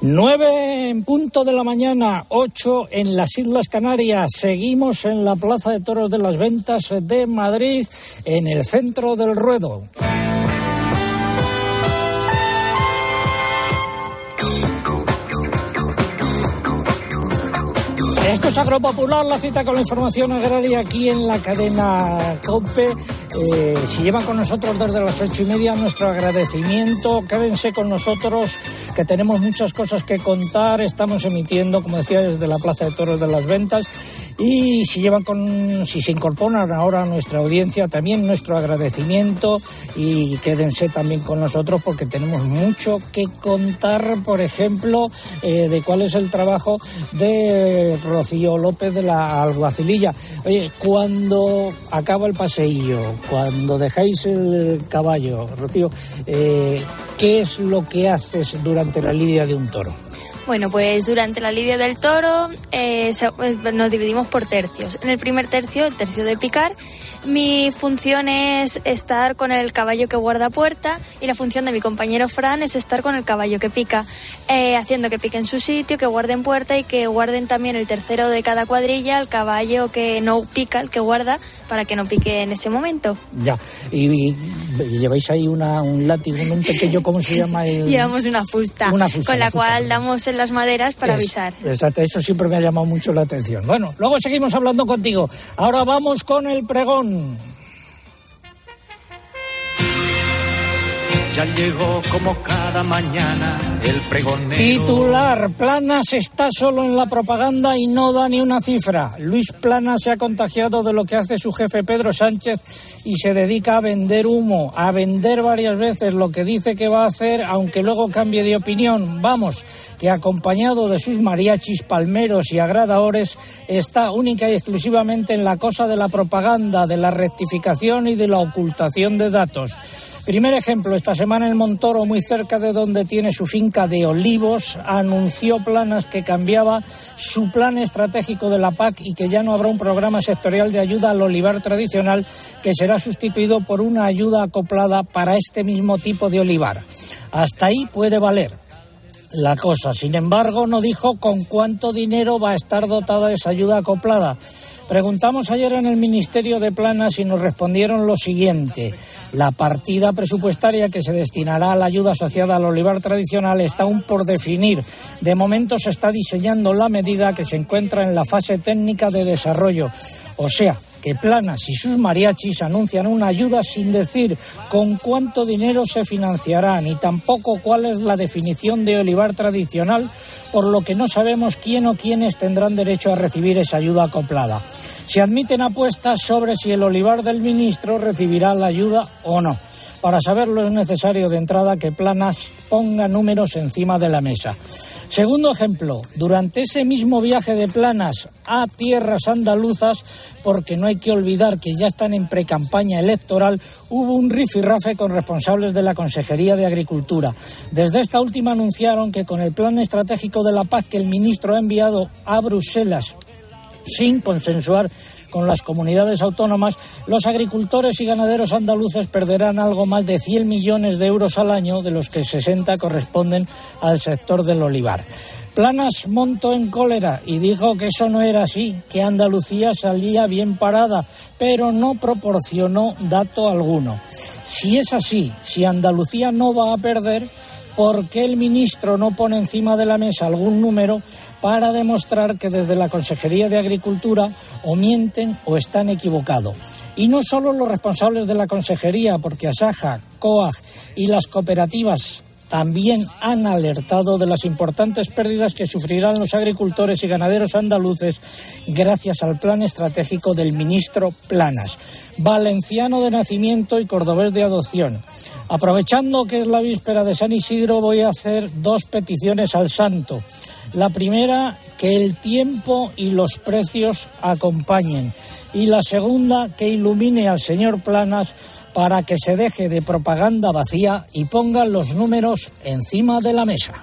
Nueve en punto de la mañana, ocho en las Islas Canarias. Seguimos en la Plaza de Toros de las Ventas de Madrid, en el centro del ruedo. Esto es Agropopular, la cita con la información agraria aquí en la cadena COPE. Eh, si llevan con nosotros desde las ocho y media, nuestro agradecimiento. Quédense con nosotros que tenemos muchas cosas que contar. Estamos emitiendo, como decía, desde la Plaza de Toros de las Ventas. Y si llevan con, si se incorporan ahora a nuestra audiencia, también nuestro agradecimiento y quédense también con nosotros porque tenemos mucho que contar, por ejemplo, eh, de cuál es el trabajo de Rocío López de la Alguacililla. Oye, cuando acaba el paseillo, cuando dejáis el caballo, Rocío, eh, ¿qué es lo que haces durante la lidia de un toro? Bueno, pues durante la lidia del toro eh, pues, nos dividimos por tercios. En el primer tercio, el tercio de picar, mi función es estar con el caballo que guarda puerta y la función de mi compañero Fran es estar con el caballo que pica, eh, haciendo que pique en su sitio, que guarden puerta y que guarden también el tercero de cada cuadrilla, el caballo que no pica, el que guarda, para que no pique en ese momento. Ya, y, lleváis ahí una, un látigo, un pequeño, ¿cómo se llama? Llevamos una fusta, con la cual damos en las maderas para avisar. Exacto, eso siempre me ha llamado mucho la atención. Bueno, luego seguimos hablando contigo. Ahora vamos con el pregón. Mm. Ya llegó como cada mañana el pregonero. Titular, Planas está solo en la propaganda y no da ni una cifra. Luis Planas se ha contagiado de lo que hace su jefe Pedro Sánchez y se dedica a vender humo, a vender varias veces lo que dice que va a hacer, aunque luego cambie de opinión. Vamos, que acompañado de sus mariachis, palmeros y agradadores, está única y exclusivamente en la cosa de la propaganda, de la rectificación y de la ocultación de datos. Primer ejemplo, esta semana en Montoro, muy cerca de donde tiene su finca de olivos, anunció Planas que cambiaba su plan estratégico de la PAC y que ya no habrá un programa sectorial de ayuda al olivar tradicional que será sustituido por una ayuda acoplada para este mismo tipo de olivar. Hasta ahí puede valer la cosa. Sin embargo, no dijo con cuánto dinero va a estar dotada esa ayuda acoplada. Preguntamos ayer en el Ministerio de Planas y nos respondieron lo siguiente. La partida presupuestaria que se destinará a la ayuda asociada al olivar tradicional está aún por definir. De momento se está diseñando la medida que se encuentra en la fase técnica de desarrollo. O sea, que Planas y sus mariachis anuncian una ayuda sin decir con cuánto dinero se financiará ni tampoco cuál es la definición de olivar tradicional, por lo que no sabemos quién o quiénes tendrán derecho a recibir esa ayuda acoplada. Se admiten apuestas sobre si el olivar del ministro recibirá la ayuda o no. Para saberlo es necesario de entrada que Planas ponga números encima de la mesa. Segundo ejemplo, durante ese mismo viaje de Planas a tierras andaluzas, porque no hay que olvidar que ya están en precampaña electoral, hubo un rifirrafe con responsables de la Consejería de Agricultura. Desde esta última anunciaron que con el plan estratégico de la paz que el ministro ha enviado a Bruselas sin consensuar con las comunidades autónomas, los agricultores y ganaderos andaluces perderán algo más de 100 millones de euros al año, de los que 60 corresponden al sector del olivar. Planas montó en cólera y dijo que eso no era así, que Andalucía salía bien parada, pero no proporcionó dato alguno. Si es así, si Andalucía no va a perder, ¿por qué el ministro no pone encima de la mesa algún número para demostrar que desde la Consejería de Agricultura o mienten o están equivocados? Y no solo los responsables de la Consejería, porque Asaja, COAG y las cooperativas también han alertado de las importantes pérdidas que sufrirán los agricultores y ganaderos andaluces gracias al plan estratégico del ministro Planas, valenciano de nacimiento y cordobés de adopción. Aprovechando que es la víspera de San Isidro, voy a hacer dos peticiones al santo. La primera, que el tiempo y los precios acompañen. Y la segunda, que ilumine al señor Planas para que se deje de propaganda vacía y pongan los números encima de la mesa.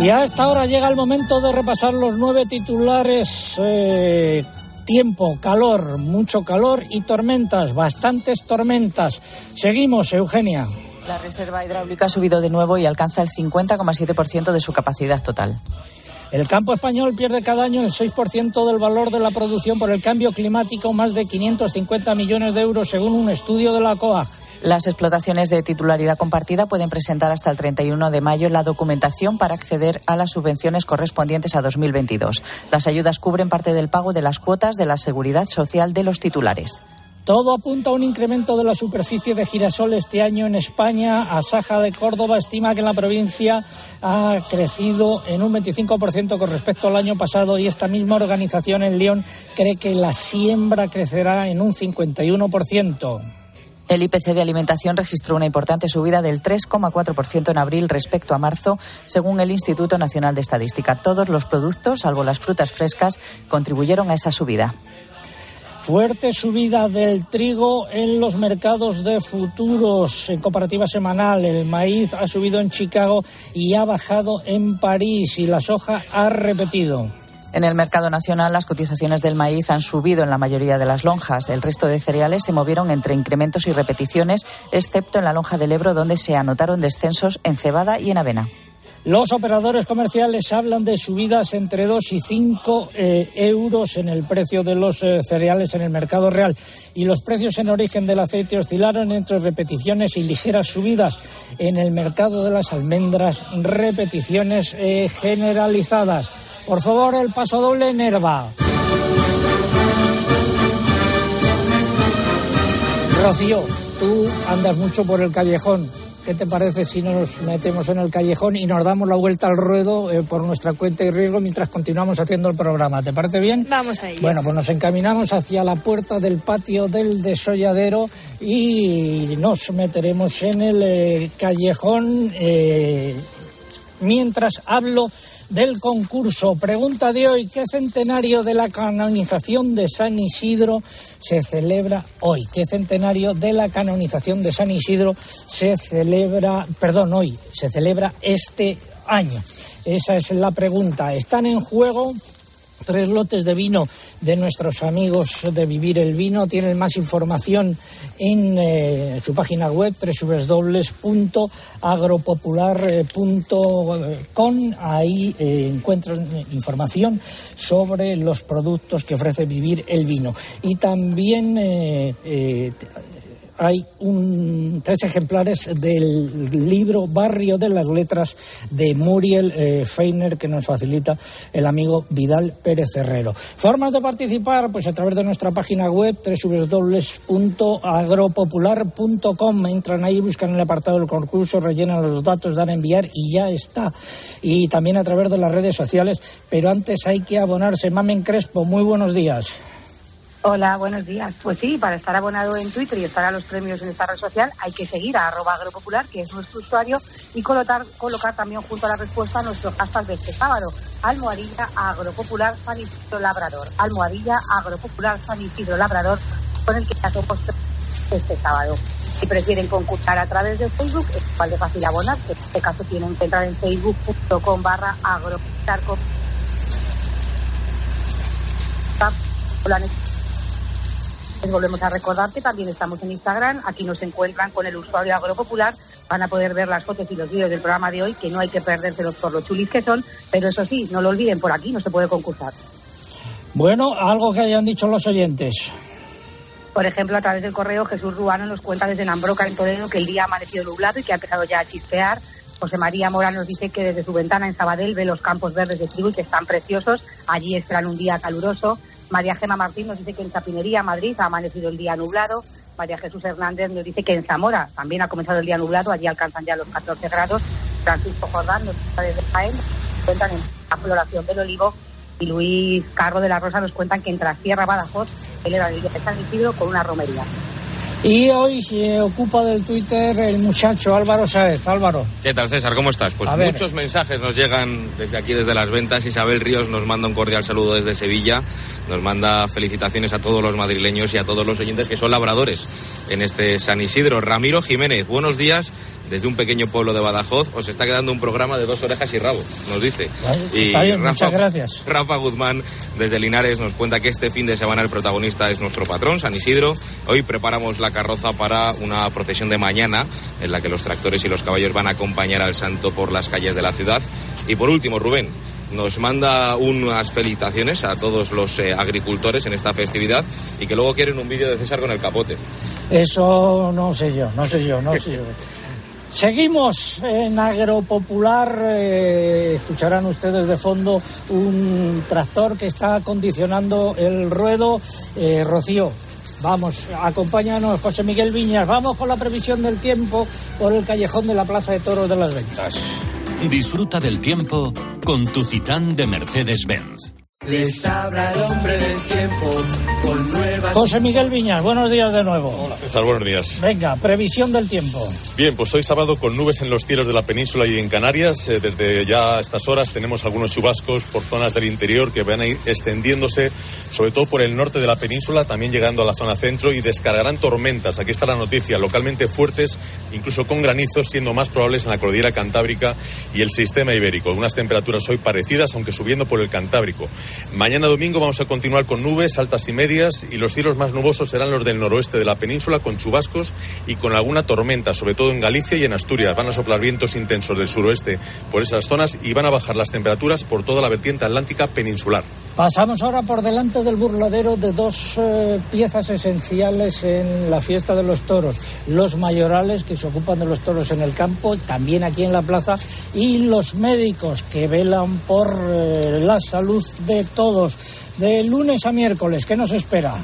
Y a esta hora llega el momento de repasar los nueve titulares. Eh, tiempo, calor, mucho calor y tormentas, bastantes tormentas. Seguimos, Eugenia. La reserva hidráulica ha subido de nuevo y alcanza el 50,7% de su capacidad total. El campo español pierde cada año el 6% del valor de la producción por el cambio climático, más de 550 millones de euros, según un estudio de la COAG. Las explotaciones de titularidad compartida pueden presentar hasta el 31 de mayo la documentación para acceder a las subvenciones correspondientes a 2022. Las ayudas cubren parte del pago de las cuotas de la seguridad social de los titulares. Todo apunta a un incremento de la superficie de girasol este año en España. Asaja de Córdoba estima que en la provincia ha crecido en un 25% con respecto al año pasado y esta misma organización en León cree que la siembra crecerá en un 51%. El IPC de alimentación registró una importante subida del 3,4% en abril respecto a marzo, según el Instituto Nacional de Estadística. Todos los productos, salvo las frutas frescas, contribuyeron a esa subida. Fuerte subida del trigo en los mercados de futuros en comparativa semanal. El maíz ha subido en Chicago y ha bajado en París y la soja ha repetido. En el mercado nacional, las cotizaciones del maíz han subido en la mayoría de las lonjas. El resto de cereales se movieron entre incrementos y repeticiones, excepto en la lonja del Ebro, donde se anotaron descensos en cebada y en avena. Los operadores comerciales hablan de subidas entre 2 y 5 eh, euros en el precio de los eh, cereales en el mercado real y los precios en origen del aceite oscilaron entre repeticiones y ligeras subidas. En el mercado de las almendras, repeticiones eh, generalizadas. Por favor, el paso doble Nerva. Rocío, tú andas mucho por el callejón. ¿Qué te parece si nos metemos en el callejón y nos damos la vuelta al ruedo eh, por nuestra cuenta y riesgo mientras continuamos haciendo el programa? ¿Te parece bien? Vamos a ello. Bueno, pues nos encaminamos hacia la puerta del patio del desolladero y nos meteremos en el eh, callejón eh, mientras hablo del concurso. Pregunta de hoy, ¿qué centenario de la canonización de San Isidro se celebra hoy? ¿Qué centenario de la canonización de San Isidro se celebra, perdón, hoy, se celebra este año? Esa es la pregunta. Están en juego tres lotes de vino de nuestros amigos de Vivir el Vino. Tienen más información en eh, su página web www.agropopular.com. Ahí eh, encuentran información sobre los productos que ofrece Vivir el Vino. Y también eh, hay un, tres ejemplares del libro Barrio de las Letras de Muriel eh, Feiner que nos facilita el amigo Vidal Pérez Herrero. Formas de participar, pues a través de nuestra página web www.agropopular.com. Entran ahí, buscan el apartado del concurso, rellenan los datos, dan a enviar y ya está. Y también a través de las redes sociales, pero antes hay que abonarse. Mamen Crespo, muy buenos días. Hola, buenos días. Pues sí, para estar abonado en Twitter y estar a los premios en esta red social hay que seguir a arroba agropopular, que es nuestro usuario, y colocar, colocar también junto a la respuesta nuestro hashtag de este sábado, almohadilla agropopular San Isidro Labrador. Almohadilla agropopular San Labrador, con el que hacemos este sábado. Si prefieren concursar a través de Facebook, es igual de fácil abonar, en este caso tienen que entrar en facebook.com barra agropopular les volvemos a recordar que también estamos en Instagram. Aquí nos encuentran con el usuario Agropopular. Van a poder ver las fotos y los vídeos del programa de hoy, que no hay que perdérselos por lo chulis que son. Pero eso sí, no lo olviden, por aquí no se puede concursar. Bueno, algo que hayan dicho los oyentes. Por ejemplo, a través del correo, Jesús Ruano nos cuenta desde Nambroca, en Toledo, que el día ha amanecido nublado y que ha empezado ya a chispear. José María Mora nos dice que desde su ventana en Sabadell ve los campos verdes de trigo y que están preciosos. Allí esperan un día caluroso. María Gema Martín nos dice que en Chapinería, Madrid, ha amanecido el día nublado. María Jesús Hernández nos dice que en Zamora también ha comenzado el día nublado, allí alcanzan ya los 14 grados. Francisco Jordán nos dice desde Jaén, cuentan en la floración del olivo. Y Luis Carro de la Rosa nos cuentan que en Trasierra, Badajoz, celebran el día de San Isidro con una romería. Y hoy se ocupa del Twitter el muchacho Álvaro Sáez. Álvaro. ¿Qué tal, César? ¿Cómo estás? Pues A ver. muchos mensajes nos llegan desde aquí, desde las ventas. Isabel Ríos nos manda un cordial saludo desde Sevilla. Nos manda felicitaciones a todos los madrileños y a todos los oyentes que son labradores en este San Isidro. Ramiro Jiménez, buenos días desde un pequeño pueblo de Badajoz, os está quedando un programa de dos orejas y rabo, nos dice. Y muchas gracias. Rafa Guzmán, desde Linares, nos cuenta que este fin de semana el protagonista es nuestro patrón, San Isidro. Hoy preparamos la carroza para una procesión de mañana, en la que los tractores y los caballos van a acompañar al santo por las calles de la ciudad. Y por último, Rubén, nos manda unas felicitaciones a todos los eh, agricultores en esta festividad y que luego quieren un vídeo de César con el capote. Eso no sé yo, no sé yo, no sé yo. Seguimos en Agropopular. Eh, escucharán ustedes de fondo un tractor que está acondicionando el ruedo. Eh, Rocío, vamos, acompáñanos, José Miguel Viñas. Vamos con la previsión del tiempo por el callejón de la Plaza de Toros de las Ventas. Disfruta del tiempo con tu Citán de Mercedes-Benz. Les habla el hombre del tiempo con nuevas... José Miguel Viñas, buenos días de nuevo. Hola, tal? Buenos días. Venga, previsión del tiempo. Bien, pues hoy sábado con nubes en los cielos de la península y en Canarias. Eh, desde ya estas horas tenemos algunos chubascos por zonas del interior que van a ir extendiéndose, sobre todo por el norte de la península, también llegando a la zona centro y descargarán tormentas. Aquí está la noticia, localmente fuertes, incluso con granizos, siendo más probables en la cordillera cantábrica y el sistema ibérico. Unas temperaturas hoy parecidas, aunque subiendo por el Cantábrico. Mañana domingo vamos a continuar con nubes altas y medias y los cielos más nubosos serán los del noroeste de la península con chubascos y con alguna tormenta, sobre todo en Galicia y en Asturias. Van a soplar vientos intensos del suroeste por esas zonas y van a bajar las temperaturas por toda la vertiente atlántica peninsular. Pasamos ahora por delante del burladero de dos eh, piezas esenciales en la fiesta de los toros. Los mayorales que se ocupan de los toros en el campo, también aquí en la plaza, y los médicos que velan por eh, la salud de todos. De lunes a miércoles, ¿qué nos espera?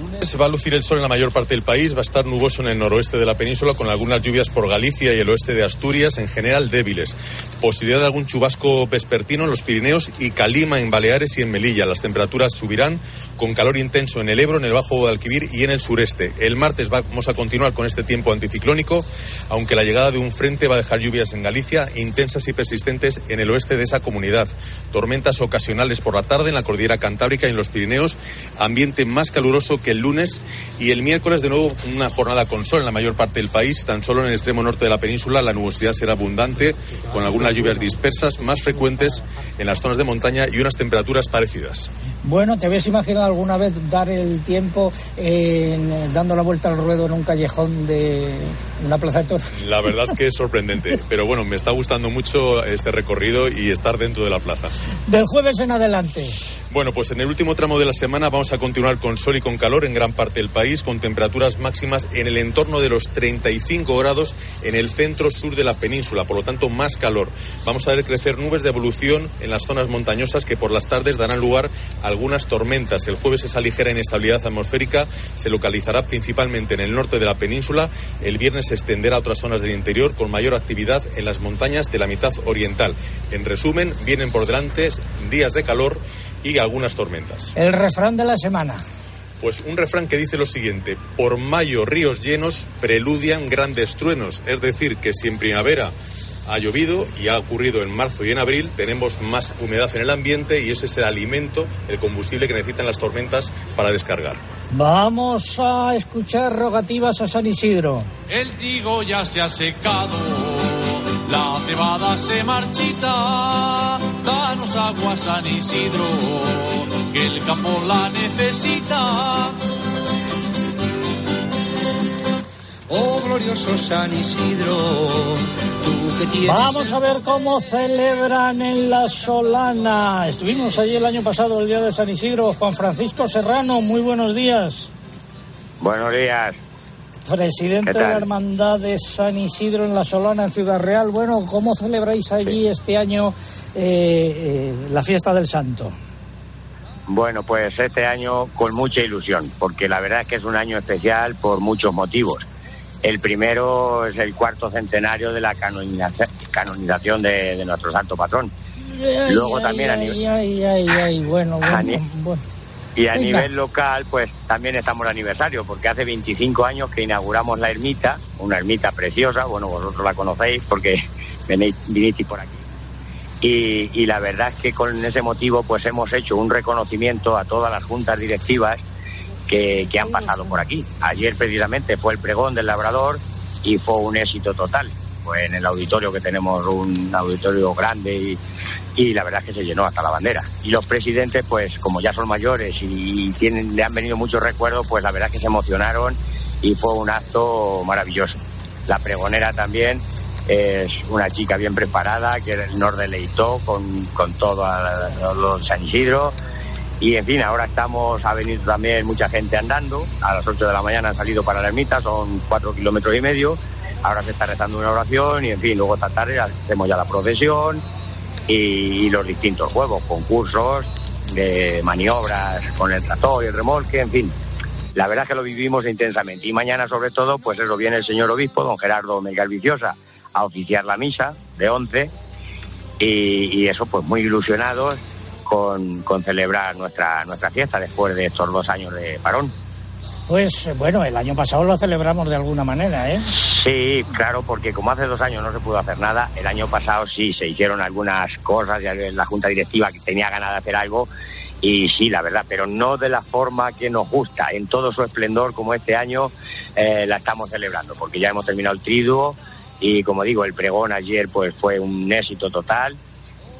Lunes va a lucir el sol en la mayor parte del país, va a estar nuboso en el noroeste de la península con algunas lluvias por Galicia y el oeste de Asturias, en general débiles. Posibilidad de algún chubasco vespertino en los Pirineos y calima en Baleares y en Melilla. Las temperaturas subirán con calor intenso en el Ebro, en el Bajo Guadalquivir y en el sureste. El martes vamos a continuar con este tiempo anticiclónico, aunque la llegada de un frente va a dejar lluvias en Galicia intensas y persistentes en el oeste de esa comunidad. Tormentas ocasionales por la tarde en la cordillera Cantábrica y en los Pirineos, ambiente más caluroso que el lunes y el miércoles de nuevo una jornada con sol en la mayor parte del país, tan solo en el extremo norte de la península la nubosidad será abundante con algunas lluvias dispersas más frecuentes en las zonas de montaña y unas temperaturas parecidas. Bueno, ¿te habías imaginado alguna vez dar el tiempo en, dando la vuelta al ruedo en un callejón de una plaza de toros? La verdad es que es sorprendente, pero bueno, me está gustando mucho este recorrido y estar dentro de la plaza. Del jueves en adelante. Bueno, pues en el último tramo de la semana vamos a continuar con sol y con calor en gran parte del país, con temperaturas máximas en el entorno de los 35 grados en el centro sur de la península, por lo tanto más calor. Vamos a ver crecer nubes de evolución en las zonas montañosas que por las tardes darán lugar a algunas tormentas. El jueves esa ligera inestabilidad atmosférica se localizará principalmente en el norte de la península. El viernes se extenderá a otras zonas del interior con mayor actividad en las montañas de la mitad oriental. En resumen, vienen por delante días de calor y algunas tormentas. El refrán de la semana. Pues un refrán que dice lo siguiente, por mayo ríos llenos preludian grandes truenos, es decir, que si en primavera ha llovido y ha ocurrido en marzo y en abril, tenemos más humedad en el ambiente y ese es el alimento, el combustible que necesitan las tormentas para descargar. Vamos a escuchar rogativas a San Isidro. El trigo ya se ha secado, la cebada se marchita, danos agua San Isidro, que el campo la necesita. Oh glorioso San Isidro, tú que tienes... Vamos a ver cómo celebran en La Solana. Estuvimos allí el año pasado, el día de San Isidro. Juan Francisco Serrano, muy buenos días. Buenos días. Presidente ¿Qué de la Hermandad de San Isidro en La Solana, en Ciudad Real. Bueno, ¿cómo celebráis allí este año eh, eh, la fiesta del Santo? Bueno, pues este año con mucha ilusión, porque la verdad es que es un año especial por muchos motivos. El primero es el cuarto centenario de la canonización, de, de nuestro santo patrón. Ay, Luego ay, también a ay, nivel- bueno, A bueno, ni- bueno. Y a Venga. nivel local, pues también estamos de aniversario, porque hace 25 años que inauguramos la ermita, una ermita preciosa, bueno, vosotros la conocéis porque venís, vinisteis por aquí. Y, y la verdad es que con ese motivo, pues hemos hecho un reconocimiento a todas las juntas directivas que, que han pasado por aquí. Ayer precisamente fue el pregón del labrador y fue un éxito total. Pues en el auditorio que tenemos un auditorio grande y, y la verdad es que se llenó hasta la bandera. Y los presidentes, pues como ya son mayores y tienen, le han venido muchos recuerdos, pues la verdad es que se emocionaron y fue un acto maravilloso. La pregonera también es una chica bien preparada que nos deleitó con, con todo a, los San Isidro. Y en fin, ahora estamos, ha venido también mucha gente andando. A las 8 de la mañana han salido para la ermita, son 4 kilómetros y medio. Ahora se está rezando una oración y en fin, luego esta tarde hacemos ya la procesión y, los distintos juegos, concursos de maniobras con el tractor y el remolque, en fin. La verdad es que lo vivimos intensamente. Y mañana, sobre todo, pues eso viene el señor obispo, don Gerardo Miguel Viciosa, a oficiar la misa de 11 y, y eso pues muy ilusionados con, con, celebrar nuestra, nuestra fiesta después de estos dos años de parón. Pues bueno, el año pasado lo celebramos de alguna manera, ¿eh? Sí, claro, porque como hace dos años no se pudo hacer nada, el año pasado sí se hicieron algunas cosas, la Junta Directiva que tenía ganas de hacer algo, y sí, la verdad, pero no de la forma que nos gusta, en todo su esplendor como este año eh, la estamos celebrando, porque ya hemos terminado el triduo y como digo, el pregón ayer pues fue un éxito total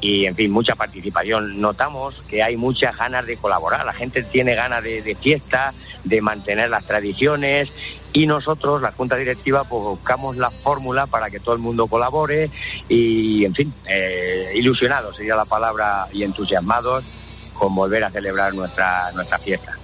y en fin, mucha participación. Notamos que hay muchas ganas de colaborar, la gente tiene ganas de, fiesta, de mantener las tradiciones y nosotros, la Junta Directiva, pues buscamos la fórmula para que todo el mundo colabore y, en fin, eh, ilusionados sería la palabra y entusiasmados con volver a celebrar nuestra, nuestra fiesta.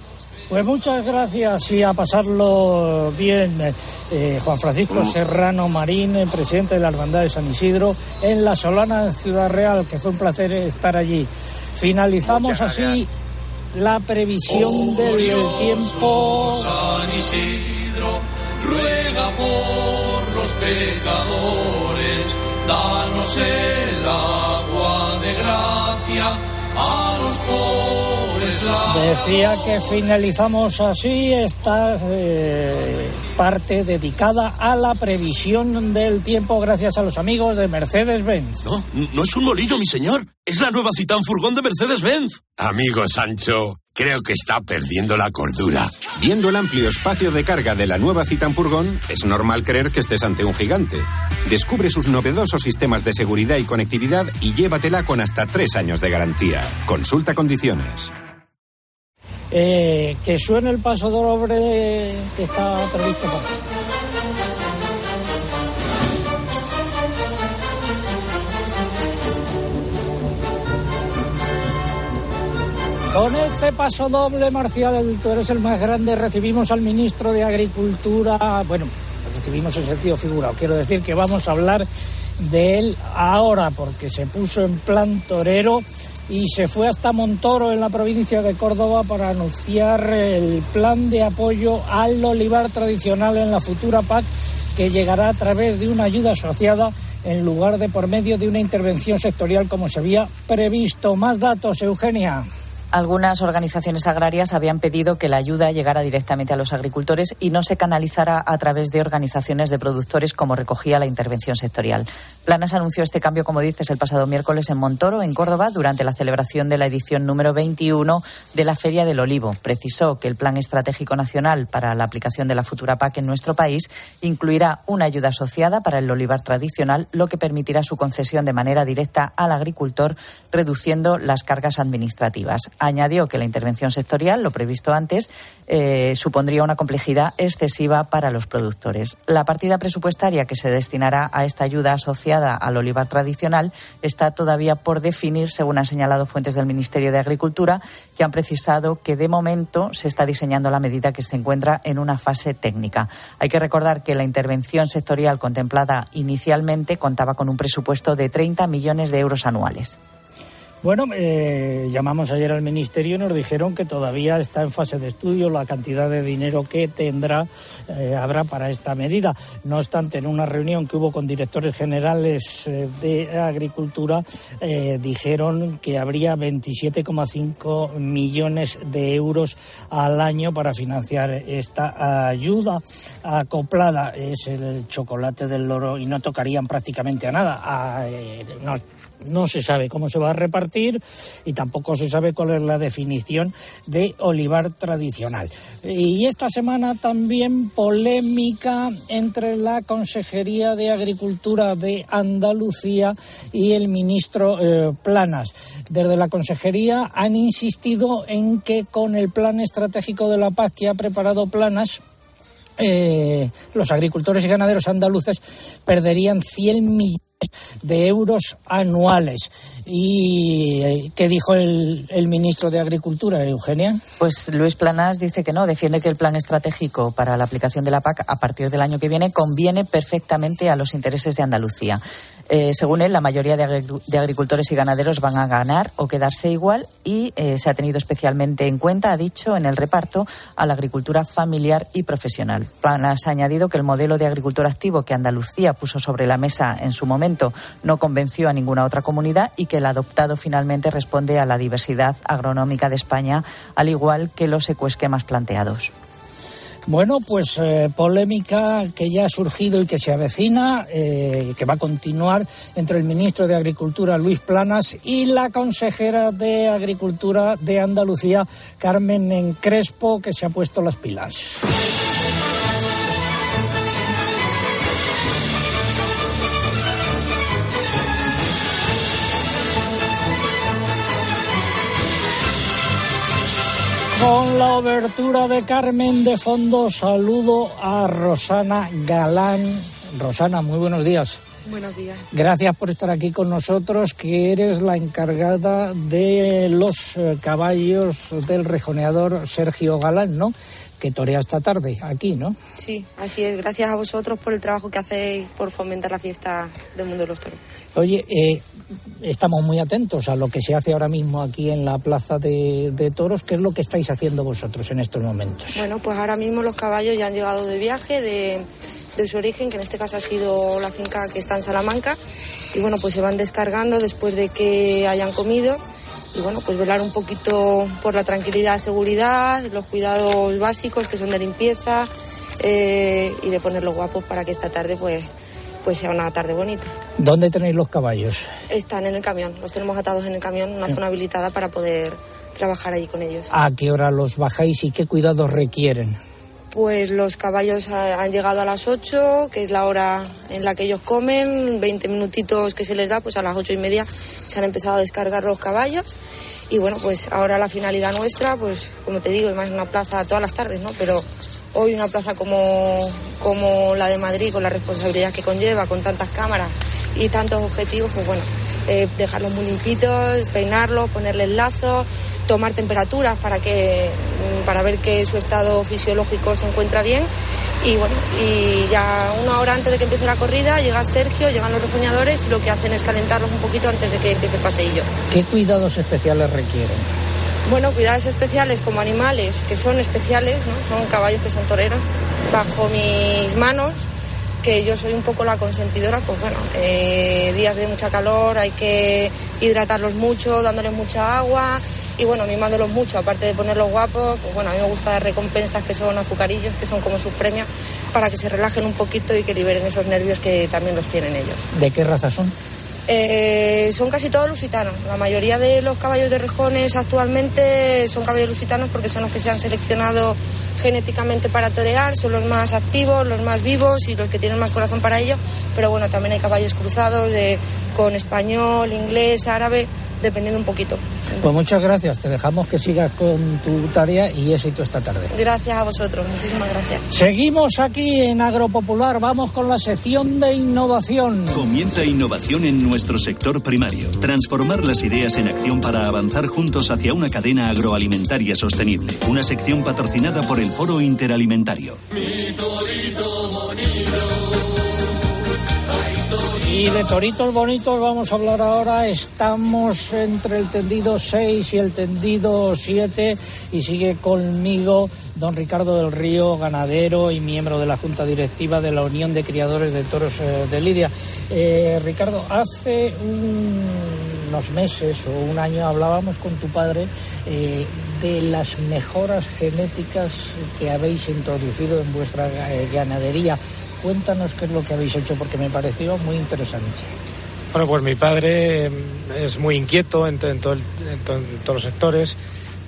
Pues muchas gracias y a pasarlo bien, eh, Juan Francisco mm. Serrano Marín, presidente de la Hermandad de San Isidro, en La Solana de Ciudad Real, que fue un placer estar allí. Finalizamos así la previsión del tiempo. San Isidro, ruega por los pecadores, danos el agua de gracia. Decía que finalizamos así esta eh, parte dedicada a la previsión del tiempo gracias a los amigos de Mercedes-Benz. No, no es un molino, mi señor. Es la nueva Citán Furgón de Mercedes-Benz. Amigo Sancho, creo que está perdiendo la cordura. Viendo el amplio espacio de carga de la nueva Citan Furgón, es normal creer que estés ante un gigante. Descubre sus novedosos sistemas de seguridad y conectividad y llévatela con hasta tres años de garantía. Consulta condiciones. Eh, que suene el paso doble que está previsto para. Con este paso doble, Marcial, tú eres el más grande, recibimos al ministro de Agricultura, bueno, recibimos en sentido figurado, quiero decir que vamos a hablar de él ahora, porque se puso en plan torero y se fue hasta Montoro, en la provincia de Córdoba, para anunciar el plan de apoyo al olivar tradicional en la futura PAC, que llegará a través de una ayuda asociada en lugar de por medio de una intervención sectorial como se había previsto. Más datos, Eugenia. Algunas organizaciones agrarias habían pedido que la ayuda llegara directamente a los agricultores y no se canalizara a través de organizaciones de productores como recogía la intervención sectorial. Planas anunció este cambio, como dices, el pasado miércoles en Montoro, en Córdoba, durante la celebración de la edición número 21 de la Feria del Olivo. Precisó que el Plan Estratégico Nacional para la aplicación de la futura PAC en nuestro país incluirá una ayuda asociada para el olivar tradicional, lo que permitirá su concesión de manera directa al agricultor, reduciendo las cargas administrativas añadió que la intervención sectorial, lo previsto antes, eh, supondría una complejidad excesiva para los productores. La partida presupuestaria que se destinará a esta ayuda asociada al olivar tradicional está todavía por definir, según han señalado fuentes del Ministerio de Agricultura, que han precisado que de momento se está diseñando la medida que se encuentra en una fase técnica. Hay que recordar que la intervención sectorial contemplada inicialmente contaba con un presupuesto de 30 millones de euros anuales. Bueno, eh, llamamos ayer al Ministerio y nos dijeron que todavía está en fase de estudio la cantidad de dinero que tendrá, eh, habrá para esta medida. No obstante, en una reunión que hubo con directores generales eh, de Agricultura, dijeron que habría 27,5 millones de euros al año para financiar esta ayuda acoplada. Es el chocolate del loro y no tocarían prácticamente a nada. no, no se sabe cómo se va a repartir y tampoco se sabe cuál es la definición de olivar tradicional. Y esta semana también polémica entre la Consejería de Agricultura de Andalucía y el ministro eh, Planas. Desde la Consejería han insistido en que con el plan estratégico de la paz que ha preparado Planas, eh, los agricultores y ganaderos andaluces perderían 100 millones de euros anuales. ¿Y eh, qué dijo el, el, ministro de Agricultura, Eugenia? Pues Luis Planas dice que no, defiende que el plan estratégico para la aplicación de la PAC a partir del año que viene conviene perfectamente a los intereses de Andalucía. Eh, según él, la mayoría de, agricultores y ganaderos van a ganar o quedarse igual y eh, se ha tenido especialmente en cuenta, ha dicho, en el reparto a la agricultura familiar y profesional. Planas ha añadido que el modelo de agricultura activo que Andalucía puso sobre la mesa en su momento no convenció a ninguna otra comunidad y que el adoptado finalmente responde a la diversidad agronómica de España, al igual que los ecoesquemas planteados. Bueno, pues eh, polémica que ya ha surgido y que se avecina, eh, que va a continuar entre el ministro de Agricultura, Luis Planas, y la consejera de Agricultura de Andalucía, Carmen Encrespo, que se ha puesto las pilas. Con la obertura de Carmen de fondo, saludo a Rosana Galán. Rosana, muy buenos días. Buenos días. Gracias por estar aquí con nosotros, que eres la encargada de los eh, caballos del rejoneador Sergio Galán, ¿no? Que torea esta tarde aquí, ¿no? Sí, así es. Gracias a vosotros por el trabajo que hacéis por fomentar la fiesta del mundo de los toros. Oye, eh, estamos muy atentos a lo que se hace ahora mismo aquí en la Plaza de, Toros. ¿Qué es lo que estáis haciendo vosotros en estos momentos? Bueno, pues ahora mismo los caballos ya han llegado de viaje, de, su origen, que en este caso ha sido la finca que está en Salamanca. Y bueno, pues se van descargando después de que hayan comido. Y bueno, pues velar un poquito por la tranquilidad, seguridad, los cuidados básicos que son de limpieza eh, y de ponerlos guapos para que esta tarde pues pues sea una tarde bonita. ¿Dónde tenéis los caballos? Están en el camión, los tenemos atados en el camión, una zona habilitada para poder trabajar allí con ellos. ¿A qué hora los bajáis y qué cuidados requieren? Pues los caballos han llegado a las 8, que es la hora en la que ellos comen, 20 minutitos que se les da, pues a las ocho y media se han empezado a descargar los caballos. Y bueno, pues ahora la finalidad nuestra, pues como te digo, es más una plaza todas las tardes, ¿no? Pero hoy una plaza como, como la de Madrid, con la responsabilidad que conlleva, con tantas cámaras y tantos objetivos, pues bueno, eh, dejarlos muy limpitos, peinarlos, ponerles lazos, tomar temperaturas para, que, para ver que su estado fisiológico se encuentra bien. Y bueno, y ya una hora antes de que empiece la corrida llega Sergio, llegan los rejoñadores y lo que hacen es calentarlos un poquito antes de que empiece el paseillo. ¿Qué cuidados especiales requieren? Bueno, cuidados especiales como animales que son especiales, ¿no? son caballos que son toreros, bajo mis manos, que yo soy un poco la consentidora, pues bueno, eh, días de mucha calor hay que hidratarlos mucho, dándoles mucha agua y bueno, mimándolos mucho, aparte de ponerlos guapos, pues bueno, a mí me gusta dar recompensas que son azucarillos, que son como sus premios, para que se relajen un poquito y que liberen esos nervios que también los tienen ellos. ¿De qué raza son? Eh, son casi todos lusitanos. La mayoría de los caballos de rejones actualmente son caballos lusitanos porque son los que se han seleccionado genéticamente para torear, son los más activos, los más vivos y los que tienen más corazón para ello. Pero bueno, también hay caballos cruzados de, con español, inglés, árabe dependiendo un poquito. Pues muchas gracias, te dejamos que sigas con tu tarea y éxito esta tarde. Gracias a vosotros, muchísimas gracias. Seguimos aquí en Agropopular, vamos con la sección de innovación. Comienza innovación en nuestro sector primario, transformar las ideas en acción para avanzar juntos hacia una cadena agroalimentaria sostenible, una sección patrocinada por el Foro Interalimentario. Mi torito bonito. Y de toritos bonitos vamos a hablar ahora. Estamos entre el tendido 6 y el tendido 7 y sigue conmigo don Ricardo del Río, ganadero y miembro de la Junta Directiva de la Unión de Criadores de Toros eh, de Lidia. Eh, Ricardo, hace unos meses o un año hablábamos con tu padre eh, de las mejoras genéticas que habéis introducido en vuestra ganadería. Cuéntanos qué es lo que habéis hecho porque me pareció muy interesante. Bueno, pues mi padre es muy inquieto en, todos los sectores,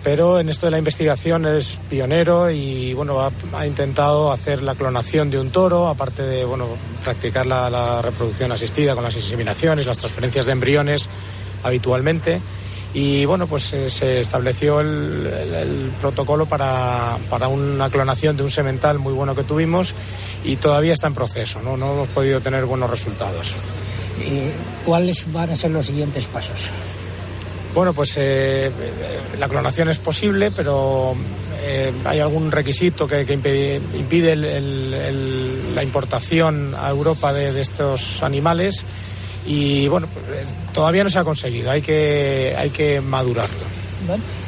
pero en esto de la investigación es pionero y bueno ha, intentado hacer la clonación de un toro, aparte de bueno practicar la, reproducción asistida con las inseminaciones, las transferencias de embriones habitualmente y bueno, pues eh, se estableció el, protocolo para, para, una clonación de un semental muy bueno que tuvimos y todavía está en proceso, no, no hemos podido tener buenos resultados. ¿Y ¿Cuáles van a ser los siguientes pasos? Bueno, pues eh, la clonación es posible, pero eh, hay algún requisito que, impide, la importación a Europa de, estos animales y bueno, pues, todavía no se ha conseguido, hay que, hay que madurarlo.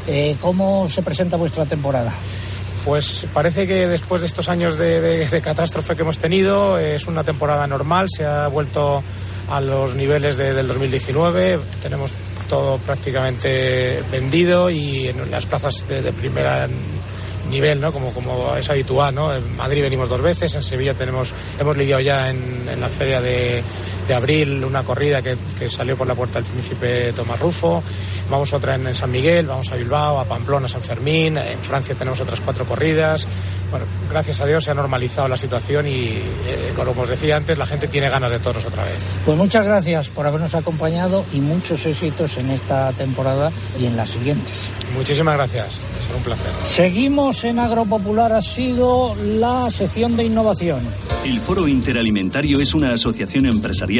Eh, ¿Cómo se presenta vuestra temporada? Pues parece que después de estos años de, catástrofe que hemos tenido es una temporada normal, se ha vuelto a los niveles del 2019, tenemos todo prácticamente vendido y en las plazas de, de primera nivel, ¿no? Como, como es habitual, ¿no? En Madrid venimos dos veces, en Sevilla tenemos, hemos lidiado ya en, en la feria de, de, abril una corrida que, que, salió por la puerta del príncipe Tomás Rufo, vamos otra en, San Miguel, vamos a Bilbao, a Pamplona, a San Fermín, en Francia tenemos otras cuatro corridas. Bueno, gracias a Dios se ha normalizado la situación y, eh, como os decía antes, la gente tiene ganas de toros otra vez. Pues muchas gracias por habernos acompañado y muchos éxitos en esta temporada y en las siguientes. Muchísimas gracias, es un placer. Seguimos en Agropopular, ha sido la sección de innovación. El Foro Interalimentario es una asociación empresarial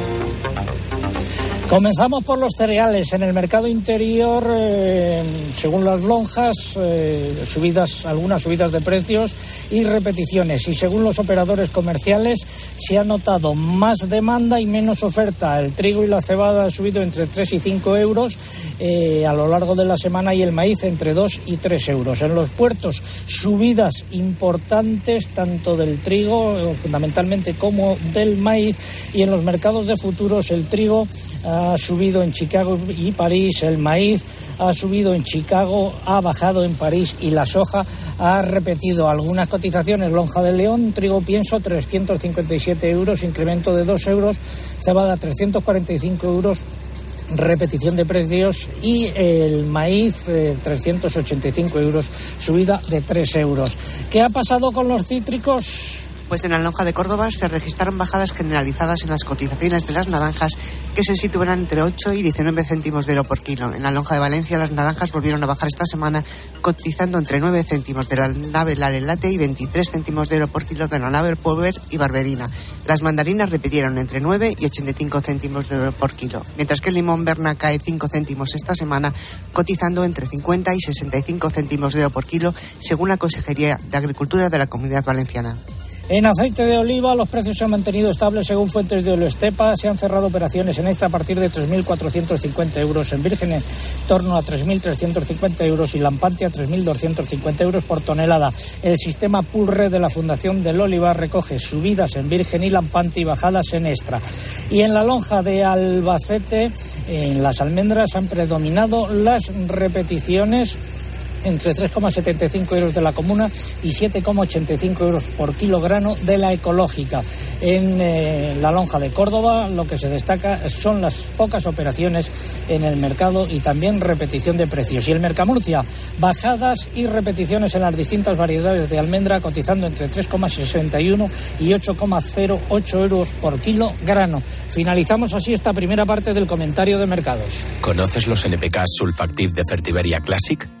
Comenzamos por los cereales. En el mercado interior, eh, según las lonjas, eh, subidas, algunas subidas de precios y repeticiones. Y según los operadores comerciales, se ha notado más demanda y menos oferta. El trigo y la cebada han subido entre 3 y 5 euros eh, a lo largo de la semana y el maíz entre 2 y 3 euros. En los puertos, subidas importantes tanto del trigo, fundamentalmente, como del maíz. Y en los mercados de futuros, el trigo ha subido en Chicago y París, el maíz ha subido en Chicago, ha bajado en París y la soja ha repetido algunas cotizaciones. Lonja de León, trigo pienso 357 euros, incremento de 2 euros, cebada 345 euros, repetición de precios y el maíz 385 eh, euros, subida de 3 euros. ¿Qué ha pasado con los cítricos? Pues en la lonja de Córdoba se registraron bajadas generalizadas en las cotizaciones de las naranjas que se sitúan entre 8 y 19 céntimos de euro por kilo. En la lonja de Valencia las naranjas volvieron a bajar esta semana cotizando entre 9 céntimos de la nave Late y 23 céntimos de euro por kilo de la nave Power y Barberina. Las mandarinas repitieron entre 9 y 85 céntimos de euro por kilo, mientras que el limón Berna cae 5 céntimos esta semana cotizando entre 50 y 65 céntimos de euro por kilo según la Consejería de Agricultura de la Comunidad Valenciana. En aceite de oliva los precios se han mantenido estables según fuentes de Oloestepa. Se han cerrado operaciones en extra a partir de 3.450 euros, en virgen en torno a 3.350 euros y lampante a 3.250 euros por tonelada. El sistema Pulre de la Fundación del Oliva recoge subidas en virgen y lampante y bajadas en extra. Y en la lonja de Albacete, en las almendras han predominado las repeticiones entre 3,75 euros de la comuna y 7,85 euros por kilogramo de la ecológica. En eh, la lonja de Córdoba lo que se destaca son las pocas operaciones en el mercado y también repetición de precios. Y el Mercamurcia, bajadas y repeticiones en las distintas variedades de almendra cotizando entre 3,61 y 8,08 euros por kilo grano. Finalizamos así esta primera parte del comentario de mercados. ¿Conoces los NPK Sulfactive de Fertiberia Classic?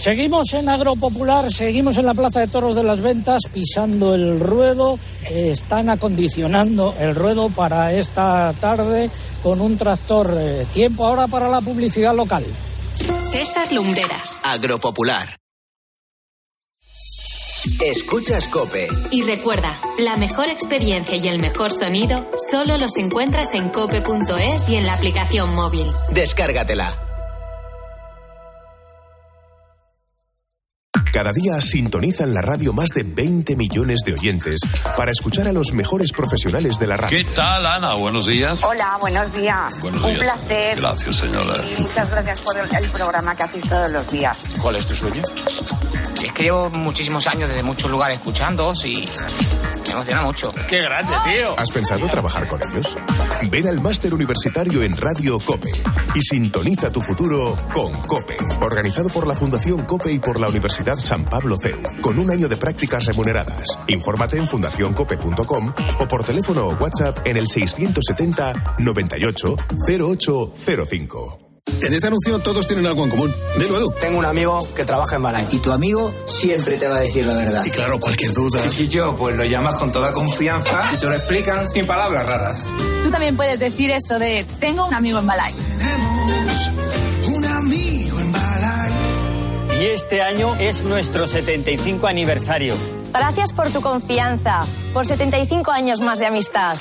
Seguimos en Agropopular, seguimos en la Plaza de Toros de las Ventas pisando el ruedo. Eh, están acondicionando el ruedo para esta tarde con un tractor. Eh, tiempo ahora para la publicidad local. César Lumbreras. Agropopular. Escuchas Cope. Y recuerda, la mejor experiencia y el mejor sonido solo los encuentras en cope.es y en la aplicación móvil. Descárgatela. Cada día sintonizan la radio más de 20 millones de oyentes para escuchar a los mejores profesionales de la radio. ¿Qué tal, Ana? Buenos días. Hola, buenos días. Buenos Un días. placer. Gracias, señora. Y muchas gracias por el, el programa que hacéis todos los días. ¿Cuál es tu sueño? Es que llevo muchísimos años desde muchos lugares escuchándoos y me emociona mucho. ¡Qué grande, tío! ¿Has pensado trabajar con ellos? Ven al máster universitario en Radio Cope y sintoniza tu futuro con Cope, organizado por la Fundación Cope y por la Universidad San Pablo CEU, con un año de prácticas remuneradas. Infórmate en fundacioncope.com o por teléfono o WhatsApp en el 670 98 0805. En este anuncio todos tienen algo en común. Dilo, Edu. Tengo un amigo que trabaja en Balay. Y tu amigo siempre te va a decir la verdad. Y claro, cualquier duda. Chiquillo, pues lo llamas con toda confianza y te lo explican sin palabras raras. Tú también puedes decir eso de tengo un amigo en Balay. Un amigo. Y este año es nuestro 75 aniversario. Gracias por tu confianza, por 75 años más de amistad.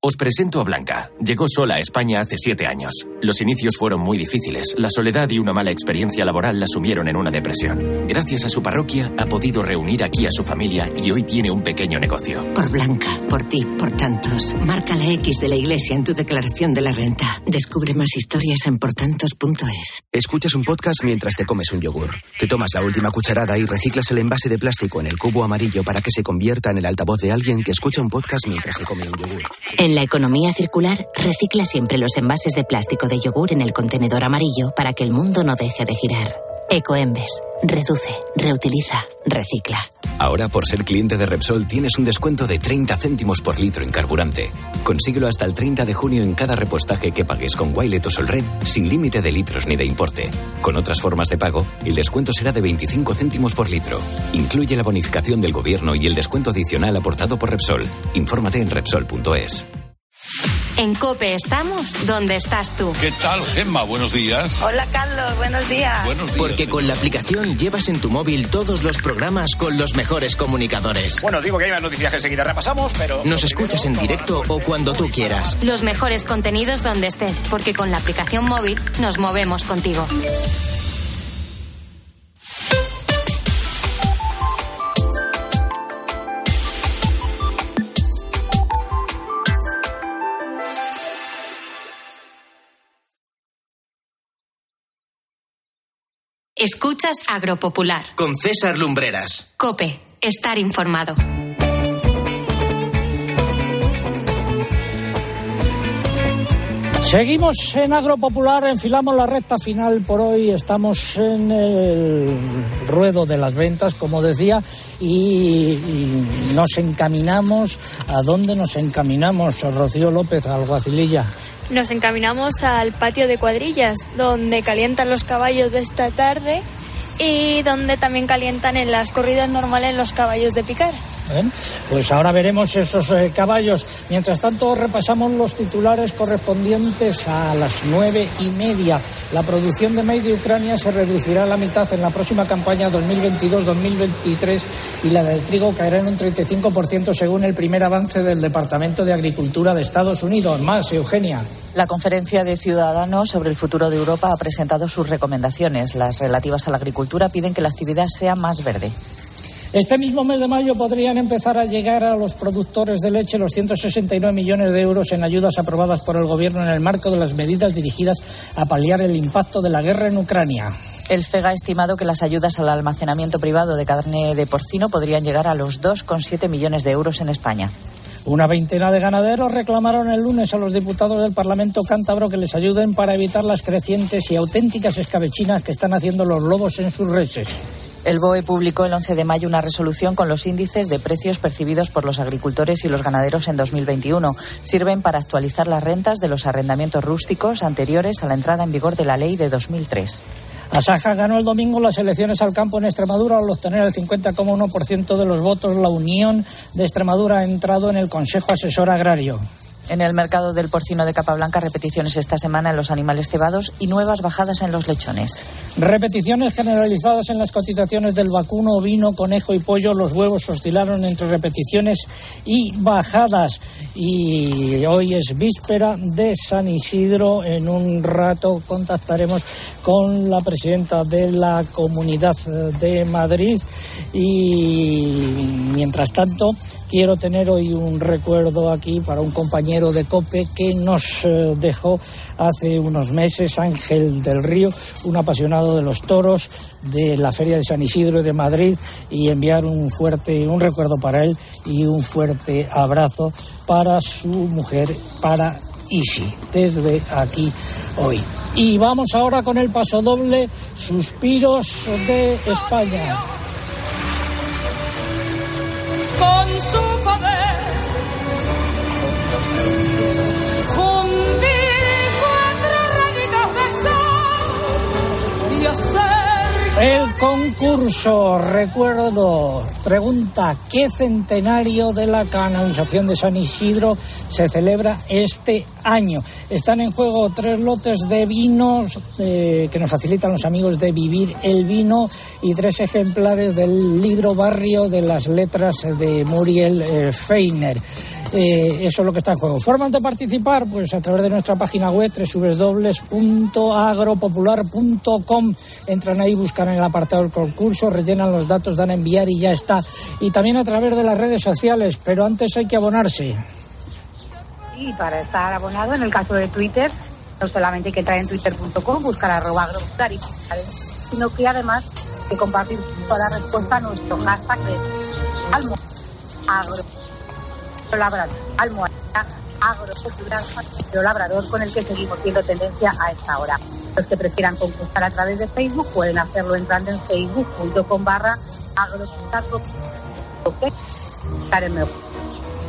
Os presento a Blanca. Llegó sola a España hace siete años. Los inicios fueron muy difíciles. La soledad y una mala experiencia laboral la sumieron en una depresión. Gracias a su parroquia ha podido reunir aquí a su familia y hoy tiene un pequeño negocio. Por Blanca, por ti, por tantos. Marca la X de la iglesia en tu declaración de la renta. Descubre más historias en portantos.es. Escuchas un podcast mientras te comes un yogur. Te tomas la última cucharada y reciclas el envase de plástico en el cubo amarillo para que se convierta en el altavoz de alguien que escucha un podcast mientras se come un yogur. En la economía circular, recicla siempre los envases de plástico de yogur en el contenedor amarillo para que el mundo no deje de girar. Ecoembes. Reduce, reutiliza, recicla. Ahora, por ser cliente de Repsol, tienes un descuento de 30 céntimos por litro en carburante. Consíguelo hasta el 30 de junio en cada repostaje que pagues con Wilet o Solred, sin límite de litros ni de importe. Con otras formas de pago, el descuento será de 25 céntimos por litro. Incluye la bonificación del gobierno y el descuento adicional aportado por Repsol. Infórmate en Repsol.es. En Cope estamos donde estás tú. ¿Qué tal, Gemma? Buenos días. Hola, Carlos. Buenos días. Buenos días. Porque con la aplicación llevas en tu móvil todos los programas con los mejores comunicadores. Bueno, digo que hay más noticias que enseguida repasamos, pero... Nos escuchas en directo o cuando tú quieras. Los mejores contenidos donde estés, porque con la aplicación móvil nos movemos contigo. Escuchas Agropopular. Con César Lumbreras. Cope, estar informado. Seguimos en Agropopular, enfilamos la recta final por hoy, estamos en el ruedo de las ventas, como decía, y, y nos encaminamos, ¿a dónde nos encaminamos, Rocío López, Alguacililla? Nos encaminamos al patio de cuadrillas, donde calientan los caballos de esta tarde y donde también calientan en las corridas normales los caballos de picar. Pues ahora veremos esos eh, caballos. Mientras tanto, repasamos los titulares correspondientes a las nueve y media. La producción de maíz de Ucrania se reducirá a la mitad en la próxima campaña 2022-2023 y la del trigo caerá en un 35% según el primer avance del Departamento de Agricultura de Estados Unidos. Más, Eugenia. La conferencia de ciudadanos sobre el futuro de Europa ha presentado sus recomendaciones. Las relativas a la agricultura piden que la actividad sea más verde. Este mismo mes de mayo podrían empezar a llegar a los productores de leche los 169 millones de euros en ayudas aprobadas por el Gobierno en el marco de las medidas dirigidas a paliar el impacto de la guerra en Ucrania. El FEGA ha estimado que las ayudas al almacenamiento privado de carne de porcino podrían llegar a los 2,7 millones de euros en España. Una veintena de ganaderos reclamaron el lunes a los diputados del Parlamento cántabro que les ayuden para evitar las crecientes y auténticas escabechinas que están haciendo los lobos en sus reses. El BOE publicó el 11 de mayo una resolución con los índices de precios percibidos por los agricultores y los ganaderos en 2021. Sirven para actualizar las rentas de los arrendamientos rústicos anteriores a la entrada en vigor de la ley de 2003. Asaja ganó el domingo las elecciones al campo en Extremadura al obtener el 50,1% de los votos. La Unión de Extremadura ha entrado en el Consejo Asesor Agrario. En el mercado del porcino de Capablanca, repeticiones esta semana en los animales cebados y nuevas bajadas en los lechones. Repeticiones generalizadas en las cotizaciones del vacuno, ovino, conejo y pollo. Los huevos oscilaron entre repeticiones y bajadas. Y hoy es víspera de San Isidro. En un rato contactaremos con la presidenta de la Comunidad de Madrid. Y mientras tanto, quiero tener hoy un recuerdo aquí para un compañero de COPE que nos eh, dejó hace unos meses, Ángel del Río, un apasionado de los toros, de la Feria de San Isidro de Madrid, y enviar un fuerte, un recuerdo para él y un fuerte abrazo para su mujer, para Isi, desde aquí hoy. Y vamos ahora con el paso doble, Suspiros de España. El concurso, recuerdo, pregunta, ¿qué centenario de la canonización de San Isidro se celebra este año? Están en juego tres lotes de vinos eh, que nos facilitan los amigos de Vivir el Vino y tres ejemplares del libro Barrio de las Letras de Muriel eh, Feiner. Eh, eso es lo que está en juego. Formas de participar, pues a través de nuestra página web www.agropopular.com. Entran ahí, buscan en el apartado del concurso, rellenan los datos, dan a enviar y ya está. Y también a través de las redes sociales, pero antes hay que abonarse. Y para estar abonado, en el caso de Twitter, no solamente hay que entrar en twitter.com, buscar arroba agropopular y sino que además que compartir toda la respuesta a nuestro hashtag de almo agro labrador, Paseo labrador con el que seguimos viendo tendencia a esta hora. Los que prefieran concursar a través de Facebook pueden hacerlo entrando en facebook.com barra agropopular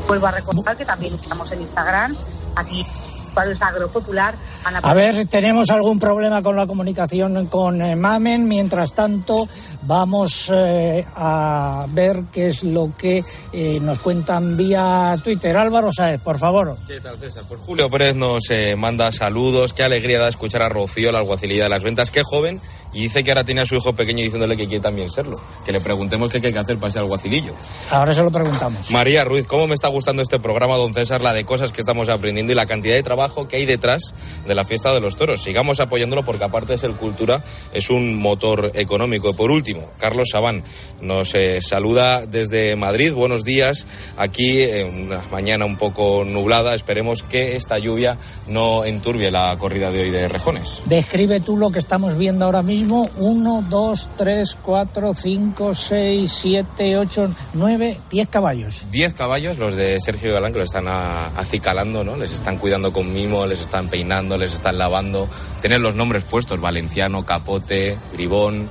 Vuelvo a recordar que también estamos en Instagram, aquí cuando es agropopular. Ana A ver, tenemos algún problema con la comunicación con eh, Mamen. Mientras tanto, vamos eh, a ver qué es lo que eh, nos cuentan vía Twitter. Álvaro Saez, por favor. ¿Qué tal, César? Pues Julio Pérez nos eh, manda saludos. Qué alegría da escuchar a Rocío, la alguacilidad de las ventas. Qué joven. Y dice que ahora tiene a su hijo pequeño diciéndole que quiere también serlo. Que le preguntemos qué hay que hacer para ser alguacilillo. Ahora se lo preguntamos. María Ruiz, ¿cómo me está gustando este programa, don César? La de cosas que estamos aprendiendo y la cantidad de trabajo que hay detrás de la fiesta de los toros. Sigamos apoyándolo porque aparte de ser cultura, es un motor económico. Por último, Carlos Sabán nos eh, saluda desde Madrid. Buenos días. Aquí, en una mañana un poco nublada, esperemos que esta lluvia no enturbie la corrida de hoy de rejones. Describe tú lo que estamos viendo ahora mismo. 1, 2, 3, 4, 5, 6, 7, 8, 9, 10 caballos. 10 caballos, los de Sergio Galán, que lo están acicalando, ¿no? Les están cuidando con mimo, les están peinando, les están lavando. Tienen los nombres puestos, Valenciano, Capote, Bribón.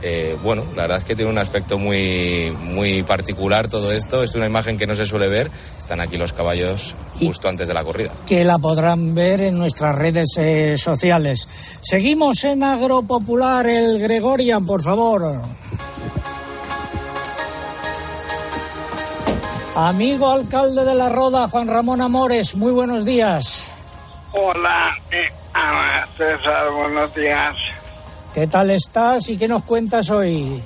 Eh, bueno, la verdad es que tiene un aspecto muy, muy particular todo esto. Es una imagen que no se suele ver. Están aquí los caballos justo antes de la corrida. que la podrán ver en nuestras redes eh, sociales. Seguimos en Agropopular, el Gregorian, por favor. Amigo alcalde de la Roda, Juan Ramón Amores, muy buenos días. Hola, eh, Ana César, buenos días. ¿Qué tal estás y qué nos cuentas hoy?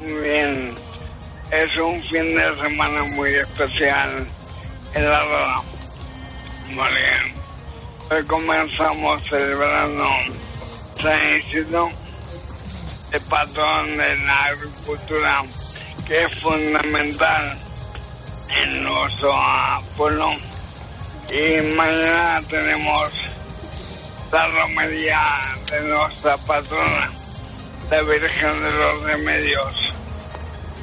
Muy bien. Es un fin de semana muy especial en la Roda. Porque hoy comenzamos celebrando San Isidro, el patrón de la agricultura, que es fundamental en nuestro pueblo. Y mañana tenemos la romería de nuestra patrona, la Virgen de los Remedios.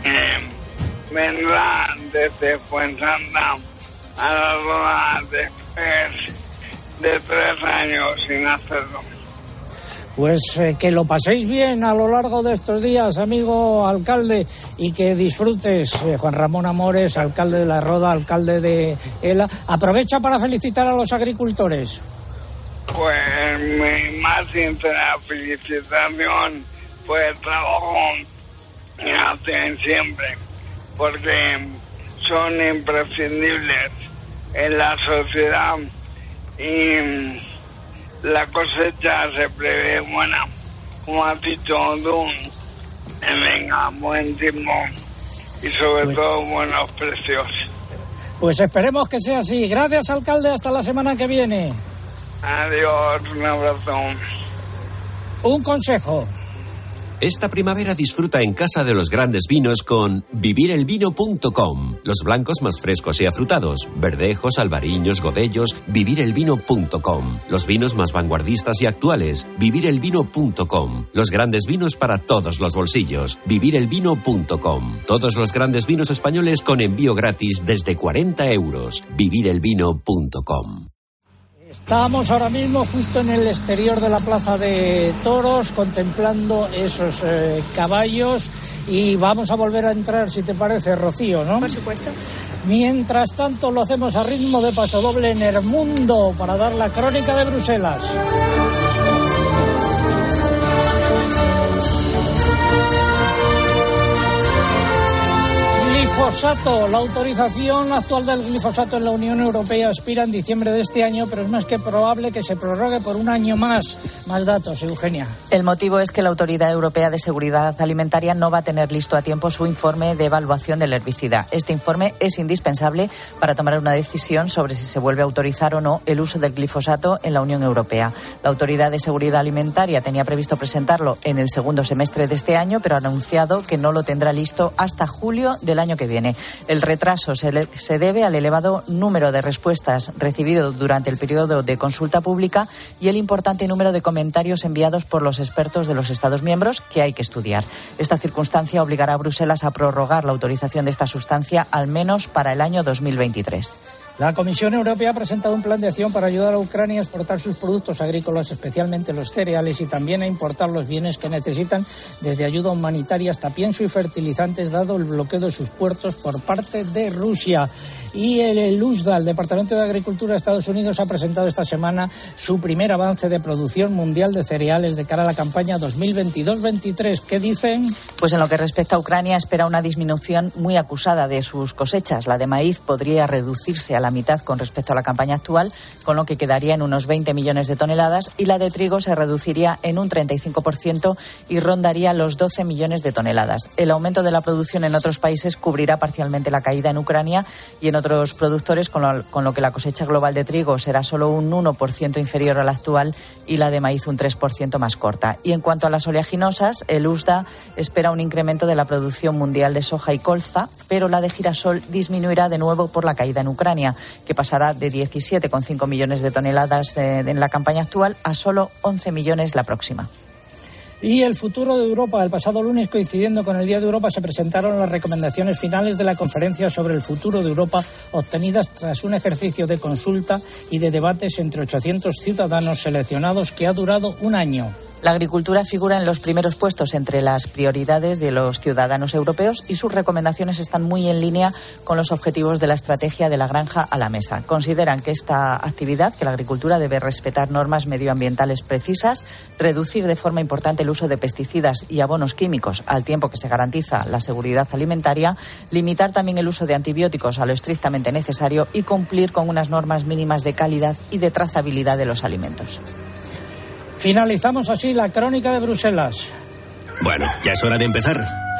Eh, vendrá desde Fuensanta a la Roda después de tres años sin hacerlo. Pues eh, que lo paséis bien a lo largo de estos días, amigo alcalde, y que disfrutes, eh, Juan Ramón Amores, alcalde de La Roda, alcalde de Ela. Aprovecha para felicitar a los agricultores. Pues mi más sincera felicitación por el trabajo que hacen siempre, porque son imprescindibles en la sociedad y la cosecha se prevé buena, como has dicho tú, venga buen tiempo y sobre todo buenos precios. Pues esperemos que sea así. Gracias, alcalde. Hasta la semana que viene. Adiós, un abrazo. Un consejo. Esta primavera disfruta en casa de los grandes vinos con vivirelvino.com. Los blancos más frescos y afrutados, verdejos, albariños, godellos, vivirelvino.com. Los vinos más vanguardistas y actuales, vivirelvino.com. Los grandes vinos para todos los bolsillos, vivirelvino.com. Todos los grandes vinos españoles con envío gratis desde 40 euros, vivirelvino.com. Estamos ahora mismo justo en el exterior de la Plaza de Toros contemplando esos eh, caballos y vamos a volver a entrar, si te parece, Rocío, ¿no? Por supuesto. Mientras tanto lo hacemos a ritmo de paso doble en el mundo para dar la crónica de Bruselas. Glifosato. La autorización actual del glifosato en la Unión Europea expira en diciembre de este año, pero es más que probable que se prorrogue por un año más. Más datos, Eugenia. El motivo es que la Autoridad Europea de Seguridad Alimentaria no va a tener listo a tiempo su informe de evaluación del herbicida. Este informe es indispensable para tomar una decisión sobre si se vuelve a autorizar o no el uso del glifosato en la Unión Europea. La Autoridad de Seguridad Alimentaria tenía previsto presentarlo en el segundo semestre de este año, pero ha anunciado que no lo tendrá listo hasta julio del año que viene. El retraso se, se debe al elevado número de respuestas recibido durante el periodo de consulta pública y el importante número de comentarios enviados por los expertos de los Estados miembros que hay que estudiar. Esta circunstancia obligará a Bruselas a prorrogar la autorización de esta sustancia al menos para el año 2023. La Comisión Europea ha presentado un plan de acción para ayudar a Ucrania a exportar sus productos agrícolas, especialmente los cereales, y también a importar los bienes que necesitan, desde ayuda humanitaria hasta pienso y fertilizantes, dado el bloqueo de sus puertos por parte de Rusia. Y el, USDA, el Departamento de Agricultura de Estados Unidos, ha presentado esta semana su primer avance de producción mundial de cereales de cara a la campaña 2022-23. ¿Qué dicen? Pues en lo que respecta a Ucrania, espera una disminución muy acusada de sus cosechas. La de maíz podría reducirse a la mitad con respecto a la campaña actual, con lo que quedaría en unos 20 millones de toneladas, y la de trigo se reduciría en un 35% y rondaría los 12 millones de toneladas. El aumento de la producción en otros países cubrirá parcialmente la caída en Ucrania y en otros productores, con lo, con lo que la cosecha global de trigo será solo un 1% inferior a la actual y la de maíz un 3% más corta. Y en cuanto a las oleaginosas, el USDA espera un incremento de la producción mundial de soja y colza, pero la de girasol disminuirá de nuevo por la caída en Ucrania, que pasará de 17,5 millones de toneladas eh, en la campaña actual a solo 11 millones la próxima. Y el futuro de Europa. El pasado lunes, coincidiendo con el Día de Europa, se presentaron las recomendaciones finales de la conferencia sobre el futuro de Europa, obtenidas tras un ejercicio de consulta y de debates entre 800 ciudadanos seleccionados que ha durado un año. La agricultura figura en los primeros puestos entre las prioridades de los ciudadanos europeos y sus recomendaciones están muy en línea con los objetivos de la estrategia de la granja a la mesa. Consideran que esta actividad, que la agricultura debe respetar normas medioambientales precisas, reducir de forma importante el uso de pesticidas y abonos químicos al tiempo que se garantiza la seguridad alimentaria, limitar también el uso de antibióticos a lo estrictamente necesario y cumplir con unas normas mínimas de calidad y de trazabilidad de los alimentos. Finalizamos así la crónica de Bruselas. Bueno, ya es hora de empezar.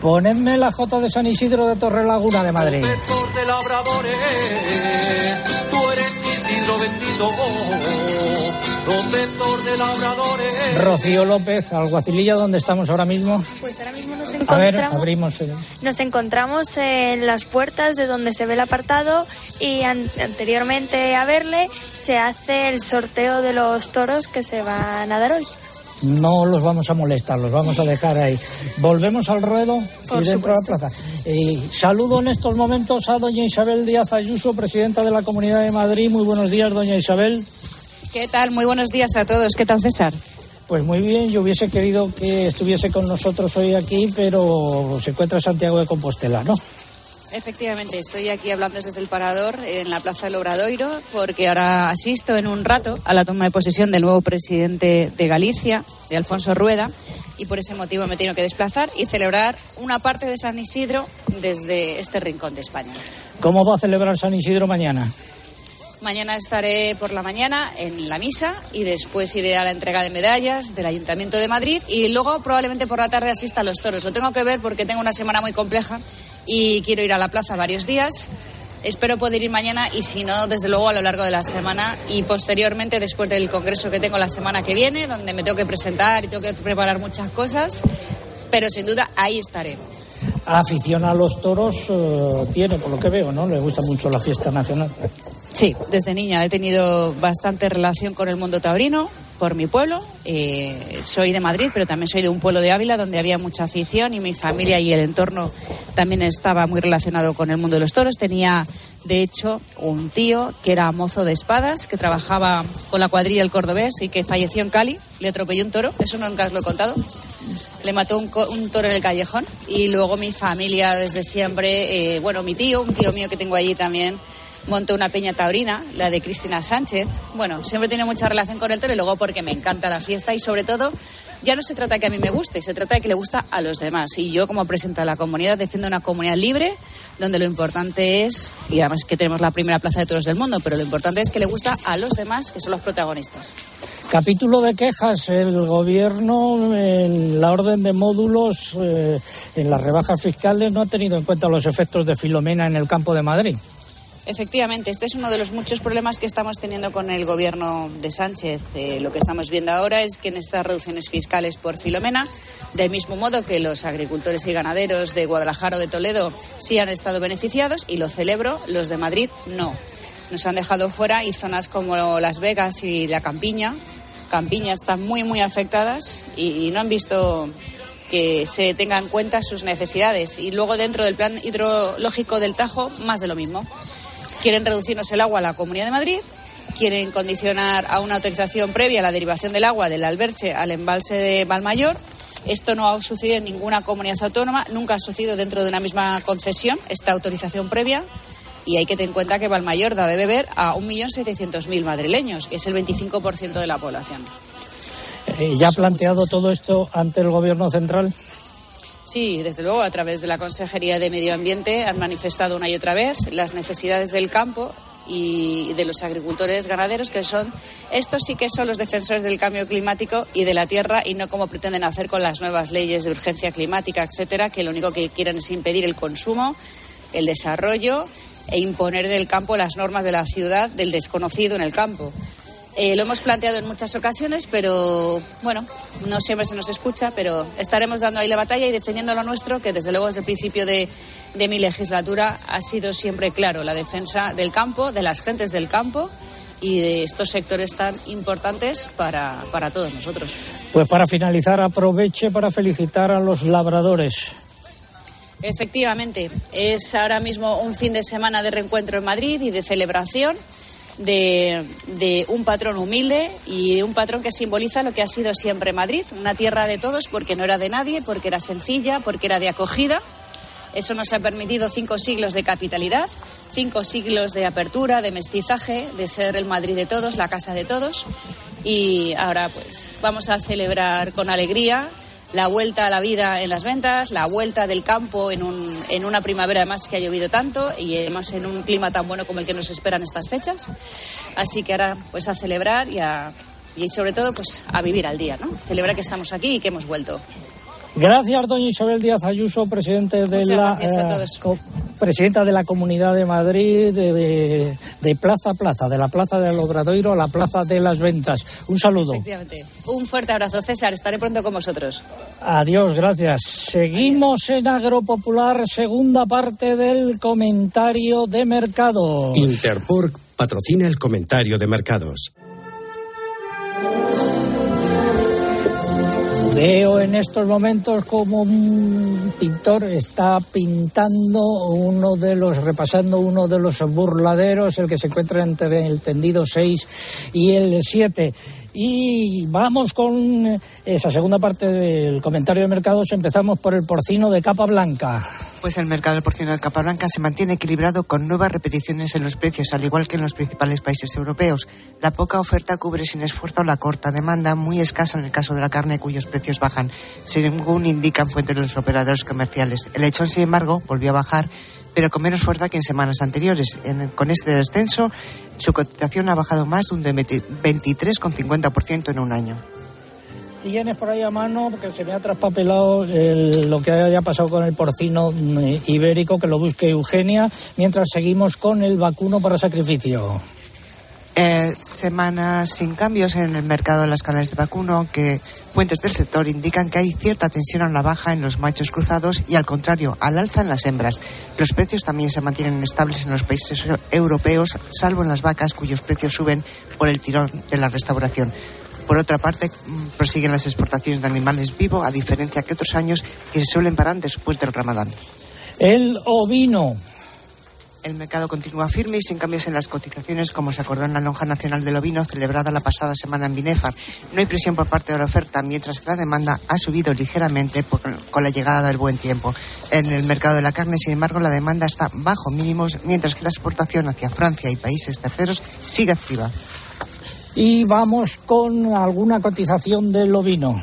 Ponedme la J de San Isidro de Torrelaguna de Madrid. protector de labradores, tú eres Isidro bendito, protector de labradores. Rocío López, Alguacililla, ¿dónde estamos ahora mismo? Pues ahora mismo nos A ver, encontramos, abrimos. el- nos encontramos en las puertas de donde se ve el apartado y an- anteriormente a verle se hace el sorteo de los toros que se van a dar hoy. No los vamos a molestar, los vamos a dejar ahí. Volvemos al ruedo Por y dentro de la plaza. Eh, saludo en estos momentos a doña Isabel Díaz Ayuso, presidenta de la Comunidad de Madrid. Muy buenos días, doña Isabel. ¿Qué tal? Muy buenos días a todos. ¿Qué tal, César? Pues muy bien, yo hubiese querido que estuviese con nosotros hoy aquí, pero se encuentra en Santiago de Compostela, ¿no? Efectivamente, estoy aquí hablando desde el parador en la Plaza del Obradoiro porque ahora asisto en un rato a la toma de posesión del nuevo presidente de Galicia, de Alfonso Rueda, y por ese motivo me tengo que desplazar y celebrar una parte de San Isidro desde este rincón de España. ¿Cómo va a celebrar San Isidro mañana? Mañana estaré por la mañana en la misa y después iré a la entrega de medallas del Ayuntamiento de Madrid y luego probablemente por la tarde asista a los toros. Lo tengo que ver porque tengo una semana muy compleja y quiero ir a la plaza varios días. Espero poder ir mañana y si no, desde luego a lo largo de la semana y posteriormente después del congreso que tengo la semana que viene, donde me tengo que presentar y tengo que preparar muchas cosas, pero sin duda ahí estaré. Afición a los toros eh, tiene, por lo que veo, ¿no? Le gusta mucho la fiesta nacional. Sí, desde niña he tenido bastante relación con el mundo taurino por mi pueblo. Eh, soy de Madrid, pero también soy de un pueblo de Ávila donde había mucha afición y mi familia y el entorno también estaba muy relacionado con el mundo de los toros. Tenía, de hecho, un tío que era mozo de espadas, que trabajaba con la cuadrilla del Cordobés y que falleció en Cali. Le atropelló un toro, eso nunca os lo he contado. Le mató un, un toro en el callejón y luego mi familia desde siempre, eh, bueno, mi tío, un tío mío que tengo allí también, montó una peña taurina, la de Cristina Sánchez. Bueno, siempre tenido mucha relación con el toro y luego porque me encanta la fiesta y sobre todo ya no se trata de que a mí me guste, se trata de que le gusta a los demás. Y yo como presidenta de la comunidad defiendo una comunidad libre donde lo importante es, y además que tenemos la primera plaza de toros del mundo, pero lo importante es que le gusta a los demás, que son los protagonistas. Capítulo de quejas. El gobierno, en la orden de módulos, eh, en las rebajas fiscales, no ha tenido en cuenta los efectos de Filomena en el campo de Madrid. Efectivamente, este es uno de los muchos problemas que estamos teniendo con el gobierno de Sánchez. Eh, lo que estamos viendo ahora es que en estas reducciones fiscales por Filomena, del mismo modo que los agricultores y ganaderos de Guadalajara o de Toledo sí han estado beneficiados, y lo celebro, los de Madrid no. Nos han dejado fuera y zonas como Las Vegas y la Campiña. Campiña están muy, muy afectadas y, y no han visto que se tengan en cuenta sus necesidades. Y luego dentro del plan hidrológico del Tajo, más de lo mismo. Quieren reducirnos el agua a la Comunidad de Madrid, quieren condicionar a una autorización previa la derivación del agua del Alberche al embalse de Valmayor. Esto no ha sucedido en ninguna comunidad autónoma, nunca ha sucedido dentro de una misma concesión, esta autorización previa. Y hay que tener en cuenta que Valmayor da de beber a 1.700.000 madrileños, que es el 25% de la población. Eh, ¿Ya ha planteado todo esto ante el gobierno central? Sí, desde luego, a través de la Consejería de Medio Ambiente han manifestado una y otra vez las necesidades del campo y de los agricultores ganaderos, que son, estos sí que son los defensores del cambio climático y de la tierra, y no como pretenden hacer con las nuevas leyes de urgencia climática, etcétera, que lo único que quieren es impedir el consumo, el desarrollo e imponer en el campo las normas de la ciudad del desconocido en el campo. Eh, lo hemos planteado en muchas ocasiones, pero bueno, no siempre se nos escucha, pero estaremos dando ahí la batalla y defendiendo lo nuestro, que desde luego desde el principio de, de mi legislatura ha sido siempre claro, la defensa del campo, de las gentes del campo y de estos sectores tan importantes para, para todos nosotros. Pues para finalizar, aproveche para felicitar a los labradores. Efectivamente, es ahora mismo un fin de semana de reencuentro en Madrid y de celebración de, un patrón humilde y un patrón que simboliza lo que ha sido siempre Madrid, una tierra de todos porque no era de nadie, porque era sencilla, porque era de acogida. Eso nos ha permitido cinco siglos de capitalidad, cinco siglos de apertura, de mestizaje, de ser el Madrid de todos, la casa de todos. Y ahora pues vamos a celebrar con alegría la vuelta a la vida en las ventas, la vuelta del campo en, un, en una primavera además que ha llovido tanto y además en un clima tan bueno como el que nos esperan estas fechas. Así que ahora pues a celebrar y, a, y sobre todo pues a vivir al día, ¿no? Celebrar que estamos aquí y que hemos vuelto. Gracias, doña Isabel Díaz Ayuso, presidente de la eh, presidenta de la Comunidad de Madrid, de, de- de plaza a plaza, de la Plaza del Obradoiro a la Plaza de las Ventas. Un saludo. Efectivamente. Un fuerte abrazo, César. Estaré pronto con vosotros. Adiós, gracias. Seguimos en Agropopular, segunda parte del comentario de mercado. Interpork patrocina el comentario de mercados. Veo en estos momentos como un pintor está pintando uno de los, repasando uno de los burladeros, el que se encuentra entre el tendido 6 y el 7. Y vamos con esa segunda parte del comentario de mercados. Empezamos por el porcino de capa blanca. Pues el mercado del porcino de capa blanca se mantiene equilibrado con nuevas repeticiones en los precios, al igual que en los principales países europeos. La poca oferta cubre sin esfuerzo la corta demanda, muy escasa en el caso de la carne, cuyos precios bajan, según indican fuentes de los operadores comerciales. El lechón, sin embargo, volvió a bajar, pero con menos fuerza que en semanas anteriores. Con este descenso, su cotización ha bajado más de un de 23,50% en un año. Tienes por ahí a mano, porque se me ha traspapelado el- lo que haya pasado con el porcino mm, ibérico, que lo busque Eugenia, mientras seguimos con el vacuno para sacrificio. Eh, semanas sin cambios en el mercado de las carnes de vacuno, aunque fuentes del sector indican que hay cierta tensión a la baja en los machos cruzados y al contrario, al alza en las hembras. Los precios también se mantienen estables en los países eu- europeos, salvo en las vacas cuyos precios suben por el tirón de la restauración. Por otra parte, mm, prosiguen las exportaciones de animales vivos, a diferencia que otros años que se suelen parar después del ramadán. El ovino. El mercado continúa firme y sin cambios en las cotizaciones, como se acordó en la lonja nacional del ovino celebrada la pasada semana en Binefar. No hay presión por parte de la oferta, mientras que la demanda ha subido ligeramente con la llegada del buen tiempo. En el mercado de la carne, sin embargo, la demanda está bajo mínimos, mientras que la exportación hacia Francia y países terceros sigue activa. Y vamos con alguna cotización del ovino.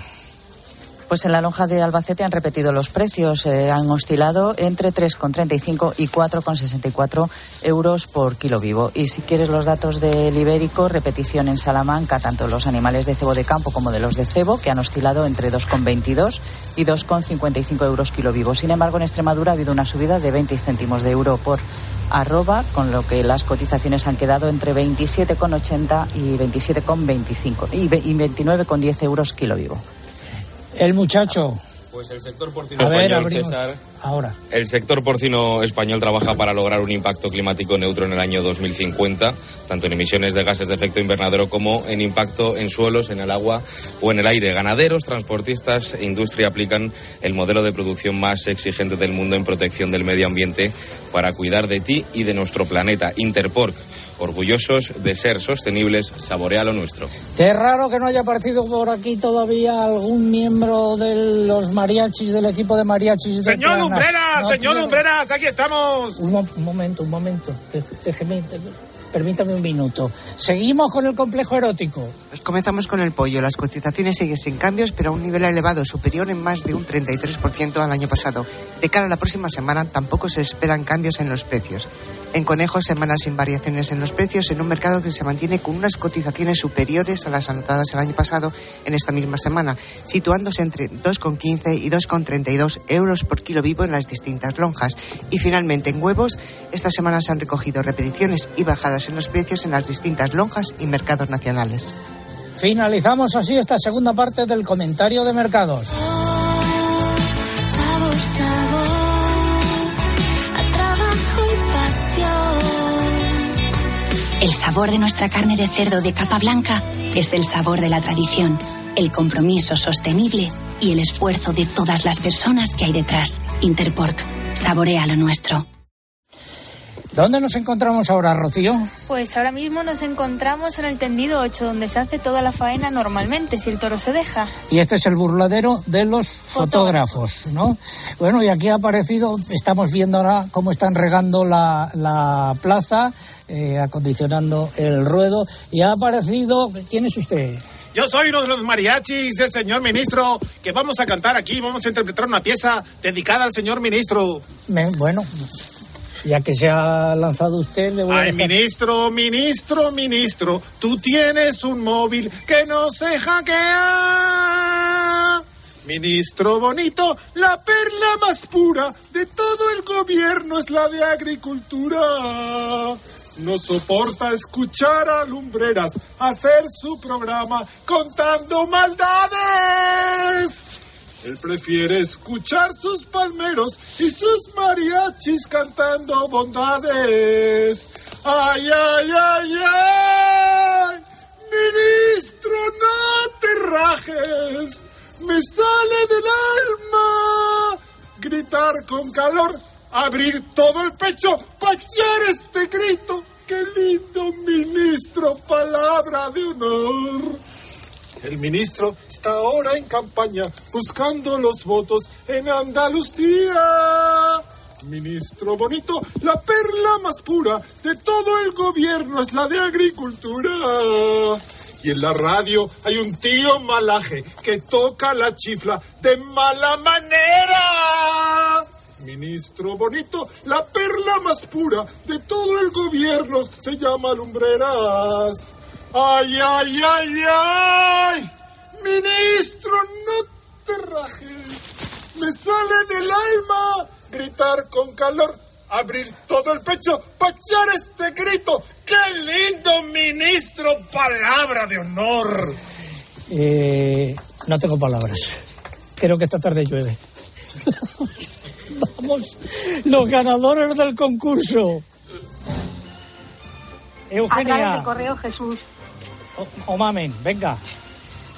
Pues en la lonja de Albacete han repetido los precios, eh, han oscilado entre 3,35 y 4,64 euros por kilo vivo. Y si quieres los datos del ibérico, repetición en Salamanca, tanto los animales de cebo de campo como de los de cebo, que han oscilado entre 2,22 y 2,55 euros kilo vivo. Sin embargo, en Extremadura ha habido una subida de 20 céntimos de euro por arroba, con lo que las cotizaciones han quedado entre 27,80 y 27,25 y ve- y 29,10 euros kilo vivo. El muchacho. Pues el sector porcino A español. César. Ahora. El sector porcino español trabaja para lograr un impacto climático neutro en el año 2050, tanto en emisiones de gases de efecto invernadero como en impacto en suelos, en el agua o en el aire. Ganaderos, transportistas e industria aplican el modelo de producción más exigente del mundo en protección del medio ambiente para cuidar de ti y de nuestro planeta. Interpork, orgullosos de ser sostenibles, saborea lo nuestro. Qué raro que no haya partido por aquí todavía algún miembro de los mariachis, del equipo de mariachis. de Señor Plana. Lumbreras, No señor Lumbreras, aquí estamos. Un, mo- un momento, un momento. Dé- Déjeme, permítame un minuto. Seguimos con el complejo erótico. Pues comenzamos con el pollo. Las cotizaciones siguen sin cambios, pero a un nivel elevado, superior en más de un 33% al año pasado. De cara a la próxima semana, tampoco se esperan cambios en los precios. En conejos, semanas sin variaciones en los precios, en un mercado que se mantiene con unas cotizaciones superiores a las anotadas el año pasado en esta misma semana, situándose entre 2,15 y 2,32 euros por kilo vivo en las distintas lonjas. Y finalmente, en huevos, esta semana se han recogido repeticiones y bajadas en los precios en las distintas lonjas y mercados nacionales. Finalizamos así esta segunda parte del comentario de mercados. Sabor, sabor, El sabor de nuestra carne de cerdo de capa blanca es el sabor de la tradición, el compromiso sostenible y el esfuerzo de todas las personas que hay detrás. Interpork, saborea lo nuestro. ¿Dónde nos encontramos ahora, Rocío? Pues ahora mismo nos encontramos en el tendido 8, donde se hace toda la faena normalmente, si el toro se deja. Y este es el burladero de los fotógrafos, ¿no? Bueno, y aquí ha aparecido, estamos viendo ahora cómo están regando la, la plaza, eh, acondicionando el ruedo, y ha aparecido, ¿quién es usted? Yo soy uno de los mariachis del señor ministro que vamos a cantar aquí, vamos a interpretar una pieza dedicada al señor ministro. Me- bueno, ya que se ha lanzado usted, le voy a Ay, ministro, ministro, ministro, tú tienes un móvil que no se hackea. Ministro bonito, la perla más pura de todo el gobierno es la de agricultura. No soporta escuchar a lumbreras hacer su programa contando maldades. Él prefiere escuchar sus palmeros y sus mariachis cantando bondades. ¡Ay, ay, ay, ay! Ministro, no te rajes. Me sale del alma gritar con calor, abrir todo el pecho para echar este grito. ¡Qué lindo ministro! Palabra de honor. El ministro está ahora en campaña buscando los votos en Andalucía. Ministro bonito, la perla más pura de todo el gobierno es la de agricultura. Y en la radio hay un tío malaje que toca la chifla de mala manera. Ministro bonito, la perla más pura de todo el gobierno se llama Lumbreras. ¡Ay, ay, ay, ay! Ministro, no te rajes. Me sale del alma gritar con calor, abrir todo el pecho para echar este grito. ¡Qué lindo, ministro! Palabra de honor. Eh, no tengo palabras. Creo que esta tarde llueve. Vamos, los ganadores del concurso. A través Eugenia del correo Jesús, o, o Mamen, venga.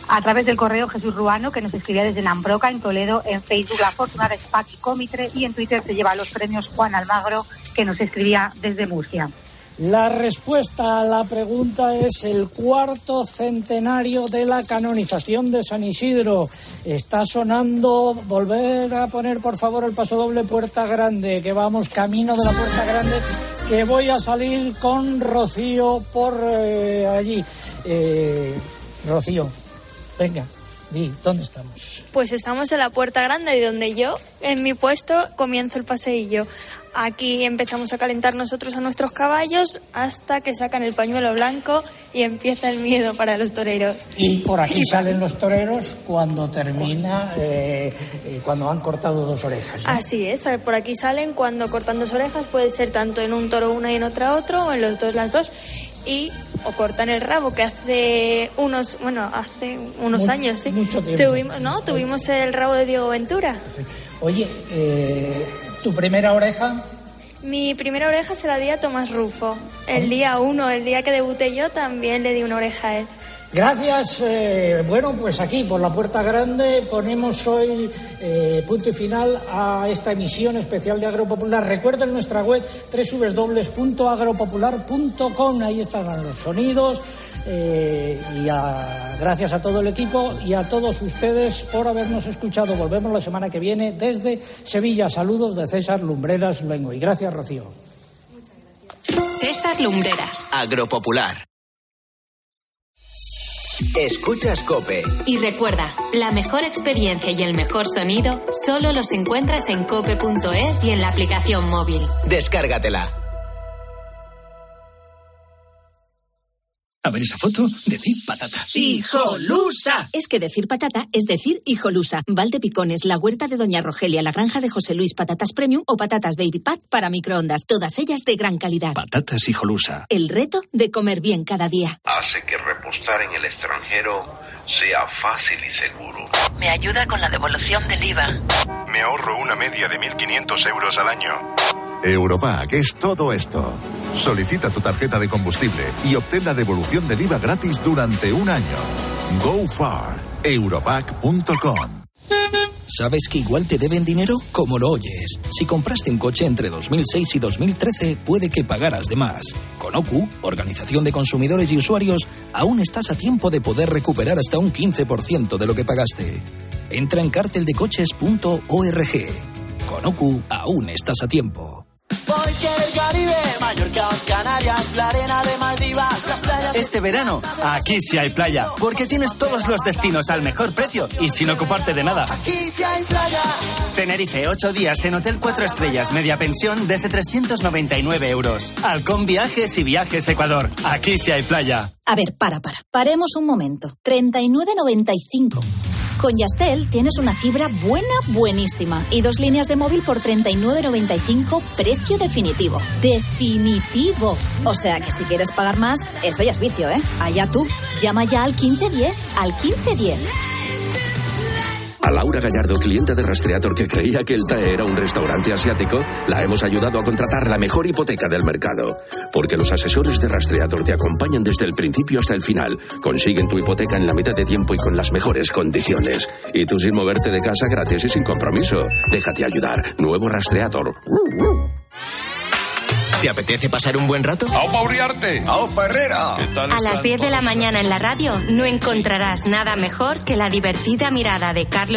a través del correo Jesús Ruano, que nos escribía desde Nambroca, en Toledo, en Facebook La Fortuna de Spac y Comitre, y en Twitter se lleva los premios Juan Almagro, que nos escribía desde Murcia. La respuesta a la pregunta es el cuarto centenario de la canonización de San Isidro. Está sonando, volver a poner por favor el paso doble Puerta Grande, que vamos camino de la Puerta Grande, que voy a salir con Rocío por eh, allí. Eh, Rocío, venga, di, ¿dónde estamos? Pues estamos en la puerta grande y donde yo, en mi puesto, comienzo el paseillo. Aquí empezamos a calentar nosotros a nuestros caballos hasta que sacan el pañuelo blanco y empieza el miedo para los toreros. Y por aquí salen los toreros cuando termina, eh, eh, cuando han cortado dos orejas. Así es, por aquí salen cuando cortan dos orejas, puede ser tanto en un toro una y en otra otro, o en los dos las dos, y o cortan el rabo, que hace unos, bueno, hace unos Mucho- años, sí. mucho tiempo. Tuvimos, no, tuvimos el rabo de Diego Ventura. Oye, eh, ¿tu primera oreja? Mi primera oreja se la di a Tomás Rufo. El día uno, el día que debuté yo, también le di una oreja a él. Gracias. eh, bueno, pues aquí por la puerta grande ponemos hoy eh, punto y final a esta emisión especial de Agropopular. Recuerden nuestra web www.agropopular.com. Ahí están los sonidos. eh, y a- gracias a todo el equipo y a todos ustedes por habernos escuchado. Volvemos la semana que viene desde Sevilla. Saludos de César Lumbreras Luengo. Y gracias, Rocío. César Lumbreras. Agropopular. Escuchas Cope. Y recuerda, la mejor experiencia y el mejor sonido solo los encuentras en cope.es y en la aplicación móvil. Descárgatela. A ver esa foto, decir patata. ¡Hijolusa! Es que decir patata es decir hijolusa. Valde Picones, la huerta de Doña Rogelia, la granja de José Luis, patatas premium o patatas baby pat para microondas. Todas ellas de gran calidad. Patatas hijolusa. El reto de comer bien cada día. hace que repostar en el extranjero sea fácil y seguro. Me ayuda con la devolución del IVA. Me ahorro una media de 1.500 euros al año. Europack es todo esto. Solicita tu tarjeta de combustible y obtén la devolución del IVA gratis durante un año. Go far. ¿Sabes que igual te deben dinero? Como lo oyes. Si compraste un coche entre 2006 y 2013, puede que pagaras de más. Con OCU, Organización de Consumidores y Usuarios, aún estás a tiempo de poder recuperar hasta un 15% de lo que pagaste. Entra en carteldecoches.org. Con OCU, aún estás a tiempo. Caribe, Mallorca, Canarias, la arena de Maldivas, las playas. Este verano, aquí sí hay playa, porque tienes todos los destinos al mejor precio y sin ocuparte de nada. Aquí sí hay playa. Tenerife, 8 días en Hotel 4 Estrellas, media pensión desde 399 euros. Halcón Viajes y Viajes Ecuador. Aquí sí hay playa. A ver, para, para. Paremos un momento. 39.95. Con Yastel tienes una fibra buena, buenísima y dos líneas de móvil por 39.95, precio definitivo. Definitivo. O sea que si quieres pagar más, eso ya es vicio, ¿eh? Allá tú. Llama ya al 1510, al 1510. A Laura Gallardo, cliente de Rastreator que creía que el TAE era un restaurante asiático, la hemos ayudado a contratar la mejor hipoteca del mercado. Porque los asesores de Rastreator te acompañan desde el principio hasta el final. Consiguen tu hipoteca en la mitad de tiempo y con las mejores condiciones. Y tú sin moverte de casa gratis y sin compromiso. Déjate ayudar. Nuevo Rastreator. ¿Te apetece pasar un buen rato? ¡Aupa Uriarte! ¡Aupa Herrera! A las 10 de la mañana en la radio no encontrarás nada mejor que la divertida mirada de Carlos